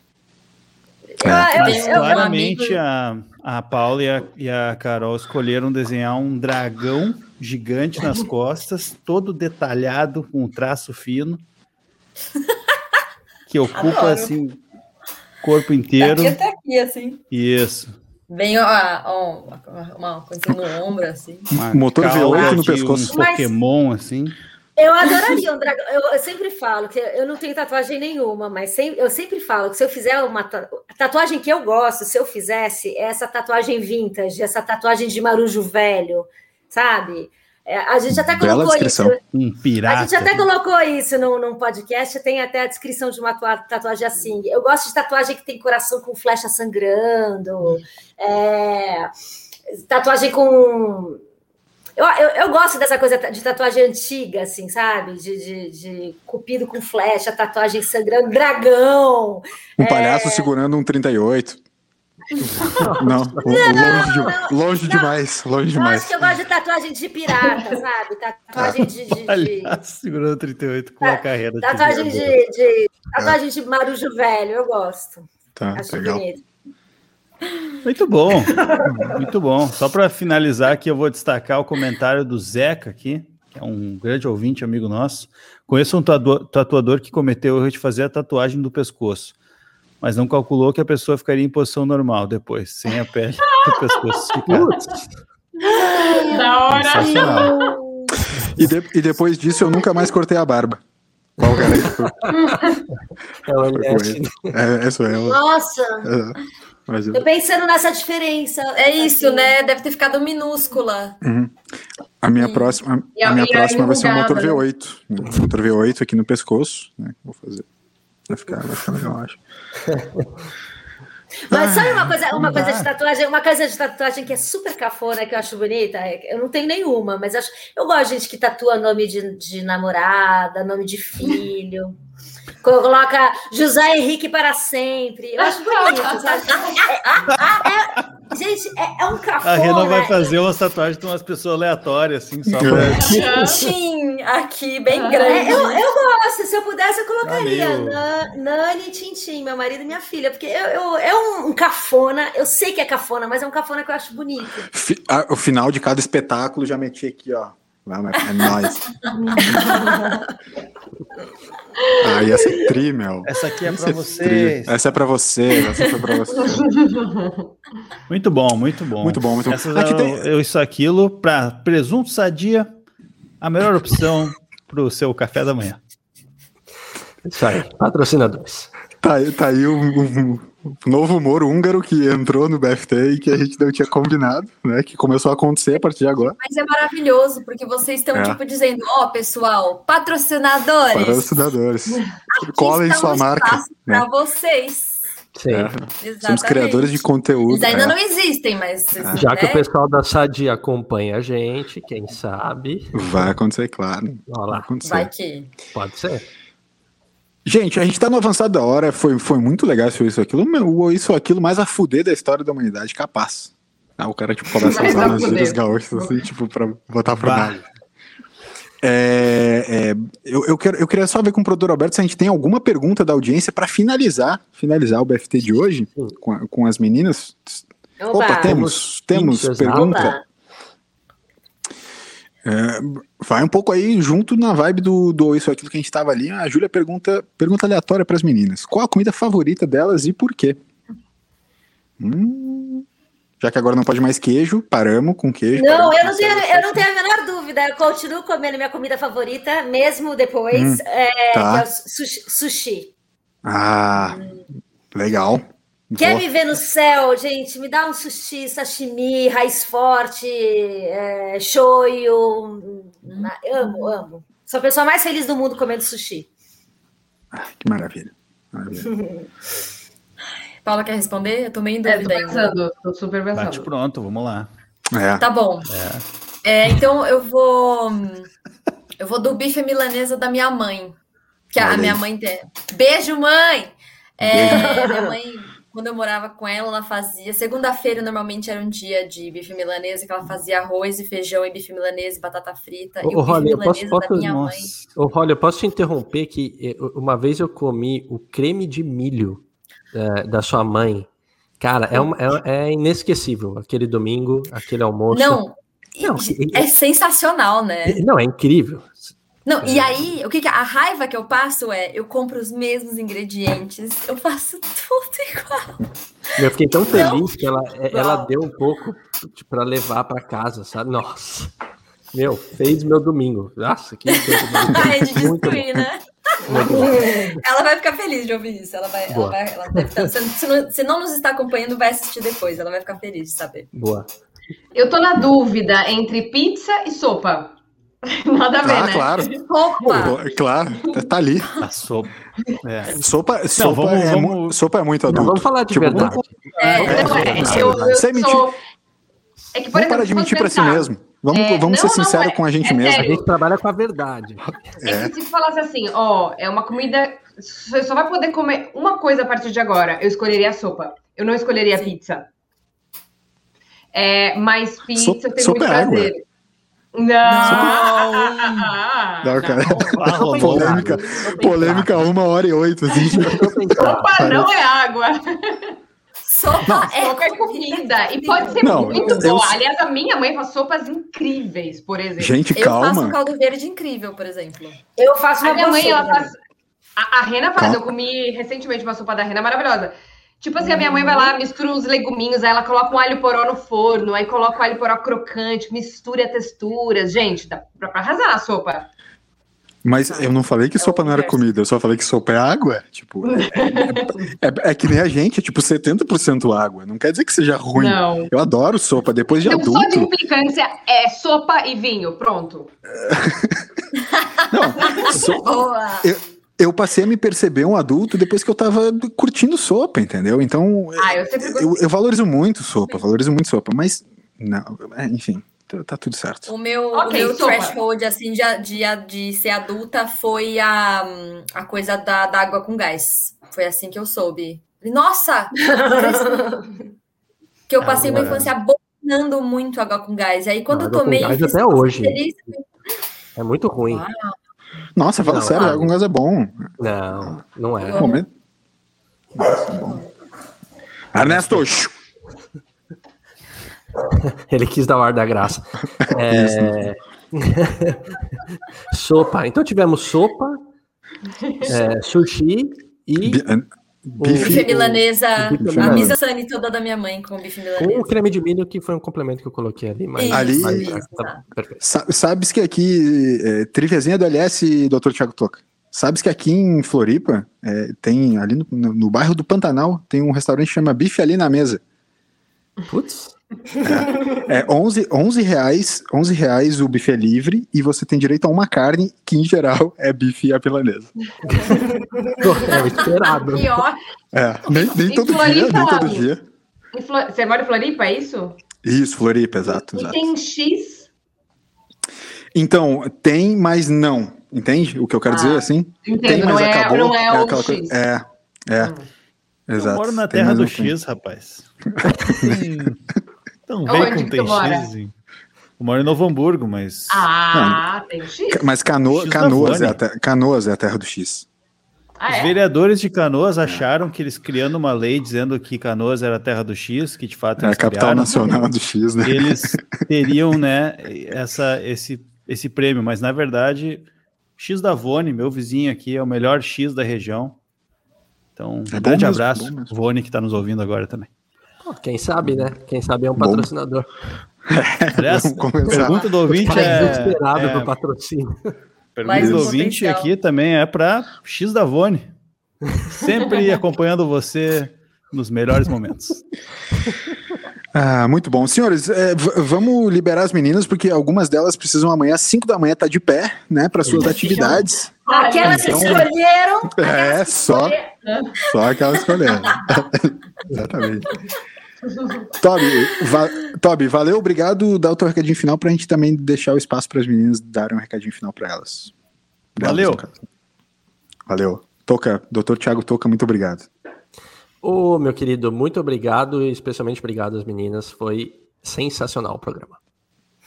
Eu, eu, Tem Mas eu- claramente a, a Paula e a, e a Carol escolheram desenhar um dragão gigante nas costas, todo detalhado, com um traço fino, que ocupa Adoro. assim o corpo inteiro. Daqui até aqui, assim. Isso. Bem, ó, ó, uma coisa no ombro, assim. Uma Motor V8 no pescoço. Um Mas- Pokémon, assim. Eu adoraria um dragão. Eu, eu sempre falo que eu não tenho tatuagem nenhuma, mas sem- eu sempre falo que se eu fizer uma ta- a tatuagem que eu gosto, se eu fizesse, é essa tatuagem vintage, essa tatuagem de marujo velho, sabe? É, a gente até Bela colocou descrição. isso. Um A pirata. gente até colocou isso num, num podcast, tem até a descrição de uma tua- tatuagem assim. Eu gosto de tatuagem que tem coração com flecha sangrando, é, tatuagem com. Eu, eu, eu gosto dessa coisa de tatuagem antiga, assim, sabe? De, de, de cupido com flecha, tatuagem sangrando, dragão. Um palhaço segurando um 38. Não, longe, de- longe demais, longe Eu demais. acho que eu gosto de tatuagem de pirata, sabe? Tatuagem de. de- de- segurando 38 com a carreira. de tatuagem de, de- tatuagem de marujo velho, eu gosto. Tá, Acho legal. bonito. Muito bom, muito bom. Só para finalizar aqui, eu vou destacar o comentário do Zeca aqui, que é um grande ouvinte, amigo nosso. Conheço um tatuador, que cometeu o erro de fazer a tatuagem do pescoço. mas não calculou que a pessoa ficaria em posição normal depois, sem a pele do pescoço ficar. Da hora. E, de- e depois disso eu nunca mais cortei a barba. Qual cara que foi? é. É, essa é ela. Nossa, É, Mas eu- tô pensando nessa diferença. É isso, Assim, né? Deve ter ficado minúscula. a minha próxima, a- a minha a próxima vai ser um motor né? V8. né? Motor V8 aqui no pescoço. Né? Vou fazer. Vai ficar, vai ficar legal, eu acho. Mas sabe uma coisa, uma coisa de tatuagem, uma coisa de tatuagem que é super cafona, que eu acho bonita. é- Eu não tenho nenhuma, mas eu, acho, eu gosto de gente que tatua nome de, de namorada, nome de filho. Coloca José Henrique para sempre. Eu acho bonito, sabe? É- é- gente, é, é um cafona. A Rena vai fazer umas tatuagens de umas pessoas aleatórias, assim, só pra. Tintim aqui, bem Ah. grande. É, eu, eu gosto, se eu pudesse, eu colocaria meu. Nan- Nani e Tintim, meu marido e minha filha, porque eu, eu- é um, um cafona, eu sei que é cafona, mas é um cafona que eu acho bonito. Fi- ah, o final de cada espetáculo já meti aqui, ó. É nóis. ah, ia ser tri, meu. Essa aqui é ser vocês. tri. Essa é pra você, essa foi pra você. Muito bom, muito bom. Muito bom, muito bom. Essas Aqui eram tem- eu, isso, aquilo, para presunto sadia, a melhor opção pro seu café da manhã. Isso aí, patrocinadores. Tá, aí- tá aí um, um- um novo humor húngaro que entrou no BFT e que a gente não tinha combinado, né? Que começou a acontecer a partir de agora. Mas é maravilhoso, porque vocês estão, É. tipo, dizendo, ó, pessoal, patrocinadores. Patrocinadores. Colhem sua um marca. espaço né? Pra vocês. Sim. É. Exatamente. Somos criadores de conteúdo. Eles ainda é. não existem, mas. Já né? que o pessoal da Sadia acompanha a gente, quem sabe. Vai acontecer, claro. Vai acontecer. Vai que. pode ser. Gente, a gente tá no avançado da hora, foi, foi muito legal esse Isso Aquilo, o Isso Aquilo mais a fuder da história da humanidade, capaz. Ah, o cara, tipo, começa a usar fuder. gírias gaúchas, assim, tipo, pra botar pro nada. É, é, eu, eu, quero, eu queria só ver com o produtor Alberto se a gente tem alguma pergunta da audiência pra finalizar, finalizar o BFT de hoje com, com as meninas. Opa, temos, temos na pergunta. Opa. É, vai um pouco aí junto na vibe do, do Isso Aquilo que a gente tava ali. A Júlia pergunta, pergunta aleatória para as meninas. Qual a comida favorita delas e por quê? Hum, já que agora não pode mais queijo, paramos com queijo. Não, eu não, tenho, eu não tenho a menor dúvida. Eu continuo comendo minha comida favorita, mesmo depois, é, tá. é o sushi. sushi. Ah, legal. Quer Boa. viver no céu, gente? Me dá um sushi, sashimi, raiz forte, é, shoyu. Amo, amo. Sou a pessoa mais feliz do mundo comendo sushi. Que maravilha. maravilha. Paula quer responder? Eu tô meio em É, tô dúvida ainda. pensando, tô super Bate pensando. pronto, vamos lá. É, Tá bom. É, então eu vou. Eu vou do bife milanesa da minha mãe. Que a minha mãe tem. Beijo, mãe! É, minha mãe, quando eu morava com ela, ela fazia. Segunda-feira normalmente era um dia de bife milanesa, que ela fazia arroz e feijão e bife milanesa e batata frita. e Ô, o bife Rolly, eu posso- milanesa da posso- minha mãe. Ô, Rolly, eu posso te interromper que eh, uma vez eu comi o creme de milho eh, da sua mãe. Cara, é, uma- é- é inesquecível. Aquele domingo, aquele almoço. Não, Não, é sensacional, né? Não, é incrível. Não, e aí, o que, que a raiva que eu passo é, eu compro os mesmos ingredientes, eu faço tudo igual. Eu fiquei tão feliz que ela, Igual. ela deu um pouco para levar para casa, sabe? Nossa. Meu, fez meu domingo. Nossa, que é de destruir, né? Ela vai ficar feliz de ouvir isso. Ela vai, ela vai, ela deve estar- se, se não, se não nos está acompanhando, vai assistir depois. Ela vai ficar feliz de saber. Boa. Eu tô na dúvida entre pizza e sopa. Nada a ver, ah, né? claro. Opa! Pô, claro, tá- tá ali. A sopa. É. Sopa, sopa, vamos- é, vamos- mu- sopa é muito Não, adulto. vamos falar de Tipo, verdade. É, É, não, é, é, eu, eu Sem sou... É que, por Vamos parar de mentir você si mesmo. Vamos, É, vamos ser não, não, sinceros é- com a gente é mesmo. A gente trabalha com a verdade. É que se falasse assim, ó, é uma comida. Você só vai poder comer uma coisa a partir de agora. Eu escolheria a sopa. Eu não escolheria a pizza. É, mas pizza Sopa- sopa muito é água. Não! Não, cara. Rolou. Polêmica, polêmica uma hora e oito. Assim. Sopa não é água. Sopa é Sopa é comida. E pode ser Não, muito eu- boa. Aliás, a minha mãe faz sopas incríveis, por exemplo. Gente, Eu faço um calma. caldo verde incrível, por exemplo. Eu faço A uma minha boa mãe, ela sopa. faz. A, a Rena faz, Tá. eu comi recentemente uma sopa da Rena maravilhosa. Tipo assim, a minha mãe vai lá, mistura uns leguminhos, aí ela coloca um alho poró no forno, aí coloca o alho poró crocante, mistura texturas. Gente, dá pra, pra arrasar na sopa. Mas eu não falei que sopa não era comida, eu só falei que sopa é água. Tipo, é, é- é que nem a gente, é tipo 70% água. Não quer dizer que seja ruim. Não. Eu adoro sopa. Depois de Então, só de adulto. implicância é sopa e vinho, pronto. Não, so- Boa! eu passei a me perceber um adulto depois que eu tava curtindo sopa, entendeu? Então, Ah, eu sempre gostei. eu, eu valorizo muito sopa, valorizo muito sopa, mas não, é, enfim, tá, tá tudo certo. O meu, Ok, o meu sopa. threshold, assim, de, de, de ser adulta foi a, a coisa da, da água com gás. Foi assim que eu soube. Nossa! que eu passei uma Agora- infância abominando muito água com gás. Aí quando eu Água com tomei. gás até uma hoje. feliz. É muito ruim. Ah, Nossa, fala Não, sério, ah, com gás é bom. Não, não é. Eu- Momento. Nossa, é bom. Ernesto. Ele quis dar o ar da graça. É... sopa. Então tivemos sopa, é, sushi e Bife bife, milanesa, bife a misa sani toda da minha mãe com bife com milanesa. o creme de milho, que foi um complemento que eu coloquei ali. Mas, Isso, Ali- mas isso. tá perfeito. Sa- Sabes que aqui, é, triviazinha do LS, Dr. Thiago Toca. Sabes que aqui em Floripa, é, tem ali no, no- no bairro do Pantanal, tem um restaurante que chama Bife Ali na Mesa. Putz, É 11, 11 reais, 11 reais o bife é livre e você tem direito a uma carne que em geral é bife à milanesa. é o esperado. Pior. É, nem, nem Em todo dia, Floripa, nem todo dia. Em Flo- Você mora em Floripa, é isso? Isso, Floripa, exato, E exato. tem X? Então, tem, mas não. Entende o que eu quero Ah, dizer, assim? Entendo, Tem, mas não, é, acabou. não é, o aquela X. coisa- É, é. Hum. Exato. Eu moro na terra do. X, rapaz. Então Onde vem com? TX. hein? Eu moro em Novo Hamburgo, mas. Ah, tem X? Mas Cano, X Canoas, é te- Canoas é a terra do X. Ah, Os é? vereadores de Canoas acharam que eles criando uma lei dizendo que Canoas era a terra do X, que de fato É a capital criaram, nacional do X, né? eles teriam, né, essa, esse, esse prêmio, mas na verdade, X da Vone, meu vizinho aqui, é o melhor X da região. Então, um É grande mesmo, abraço. Vone que está nos ouvindo agora também. Quem sabe, né? Quem sabe é um Bom. patrocinador. Aliás, pergunta do ouvinte é, desesperado é, patrocínio. pergunta Mais do um ouvinte potencial. aqui também é para X da Vone, sempre acompanhando você nos melhores momentos. Ah, muito bom. Senhores, é, vamos liberar as meninas, porque algumas delas precisam amanhã, às 5 da manhã, estar de pé, né, para suas atividades. Aquelas que Então- escolheram. É, só, só aquela escolhendo. Exatamente. Toby, va Toby, valeu, obrigado. Dá o teu recadinho final pra gente também deixar o espaço para as meninas darem um recadinho final para elas. Valeu. Valeu. Toca, doutor Thiago Toca, muito obrigado. Ô, meu querido, muito obrigado e especialmente obrigado às meninas. Foi sensacional o programa.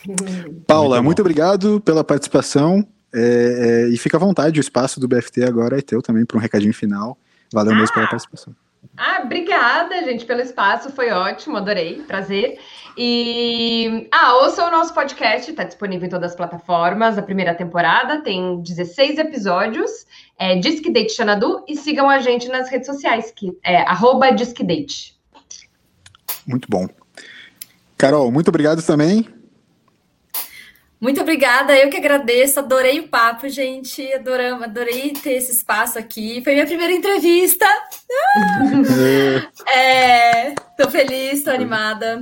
Paula, Muito muito, obrigado pela participação. é, é, e fica à vontade, o espaço do BFT agora é teu também para um recadinho final. Valeu mesmo pela participação. Ah, obrigada, gente, pelo espaço. Foi ótimo, adorei. Prazer. E. Ah, ouça o nosso podcast, está disponível em todas as plataformas. A primeira temporada tem 16 episódios. É Disque Date Xanadu. E sigam a gente nas redes sociais, que é arroba Disque Date. Muito bom. Carol, muito obrigado também. Muito obrigada, eu que agradeço, adorei o papo, gente, adoramos, adorei ter esse espaço aqui, foi minha primeira entrevista, é, tô feliz, tô animada,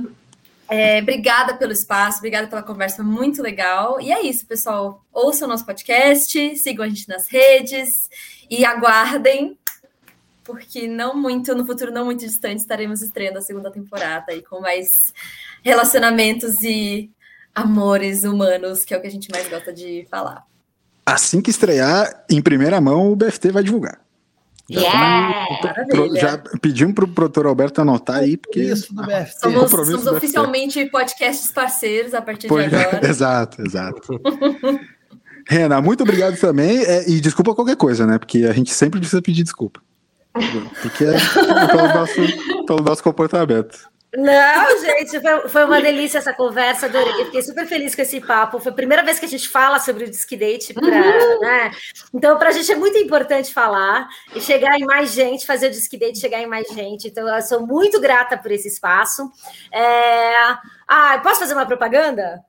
É, obrigada pelo espaço, obrigada pela conversa, muito legal, e é isso, pessoal, ouçam o nosso podcast, sigam a gente nas redes, e aguardem, porque não muito, no futuro não muito distante, estaremos estreando a segunda temporada, aí com mais relacionamentos e amores humanos, que é o que a gente mais gosta de falar. Assim que estrear, em primeira mão, o BFT vai divulgar. Yeah! Pro- já pedimos pro produtor Alberto anotar aí, porque. Isso do BFT. Somos, somos do oficialmente podcasts parceiros a partir Pois- de agora. exato, exato. Rena, muito obrigado também. é, e desculpa qualquer coisa, né? Porque a gente sempre precisa pedir desculpa. Porque é pelo nosso, pelo nosso comportamento. Não, gente, foi, foi, uma delícia essa conversa, adorei. Fiquei super feliz com esse papo. Foi a primeira vez que a gente fala sobre o Disque Date. Pra, uhum. né? Então, para a gente é muito importante falar e chegar em mais gente, fazer o Disque Date chegar em mais gente. Então, eu sou muito grata por esse espaço. É... Ah, posso fazer uma propaganda?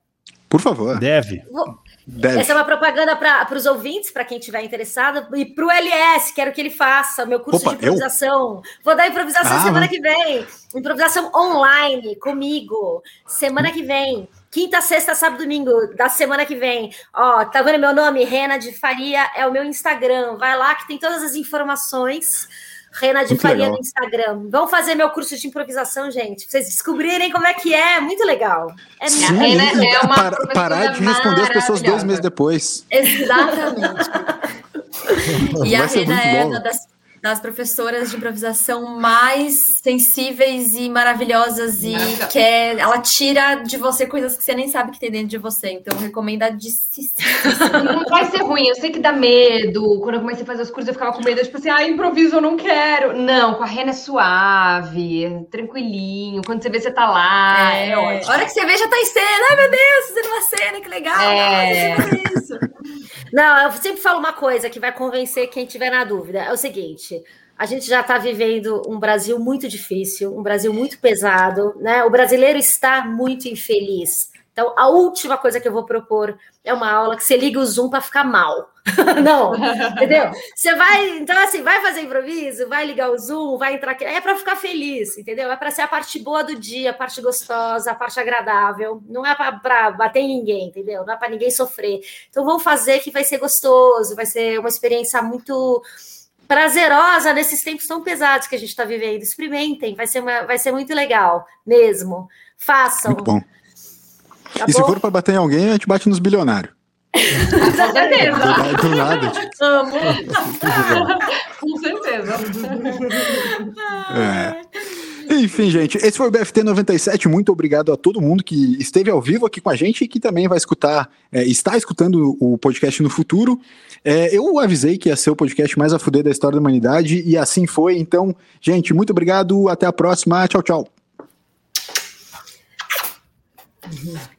Por favor. Deve. Vou... Deve. Essa é uma propaganda para os ouvintes, para quem estiver interessado, e para o LS, quero que ele faça meu curso Opa, de improvisação. Eu? Vou dar improvisação ah, semana que vem. Improvisação online comigo. Semana que vem. Quinta, sexta, sábado, domingo da semana que vem. Ó, tá vendo meu nome? Rena de Faria é o meu Instagram. Vai lá que tem todas as informações Rena de muito Faria legal. no Instagram. Vão fazer meu curso de improvisação, gente. Pra vocês descobrirem como é que é. Muito legal. É Sim, a Rena é uma para, parar de responder as pessoas dois meses depois. Exatamente. e Vai a Rena é uma das das professoras de improvisação mais sensíveis e maravilhosas e que é, ela tira de você coisas que você nem sabe que tem dentro de você. Então, recomendadíssimo. Não vai ser ruim. Eu sei que dá medo. Quando eu comecei a fazer os cursos, eu ficava com medo. Tipo assim, ah, improviso, eu não quero. Não, com a Rena é suave, tranquilinho. Quando você vê, você tá lá. É, é ótimo. A hora que você vê, já tá em cena. Ai, meu Deus, fazendo uma cena, que legal. É. isso. Não, eu sempre falo uma coisa que vai convencer quem tiver na dúvida. É o seguinte: a gente já está vivendo um Brasil muito difícil, um Brasil muito pesado, né? O brasileiro está muito infeliz. Então, a última coisa que eu vou propor é uma aula que você liga o Zoom para ficar mal. Não, entendeu? Você vai, então assim, vai fazer improviso, vai ligar o Zoom, vai entrar aqui, é para ficar feliz, entendeu? É para ser a parte boa do dia, a parte gostosa, a parte agradável. Não é para bater em ninguém, entendeu? Não é para ninguém sofrer. Então, vamos fazer que vai ser gostoso, vai ser uma experiência muito prazerosa nesses tempos tão pesados que a gente está vivendo. Experimentem, vai ser, uma, vai ser muito legal mesmo. Façam. Muito bom. Tá e bom? se for para bater em alguém, a gente bate nos bilionários. Com certeza. Do, nada. Tipo. Amo. Com certeza. É. Enfim, gente, esse foi o BFT 97. Muito obrigado a todo mundo que esteve ao vivo aqui com a gente e que também vai escutar, é, está escutando o podcast no futuro. É, eu avisei que ia ser o podcast mais a fuder da história da humanidade e assim foi. Então, gente, muito obrigado. Até a próxima. Tchau, tchau. Mm-hmm.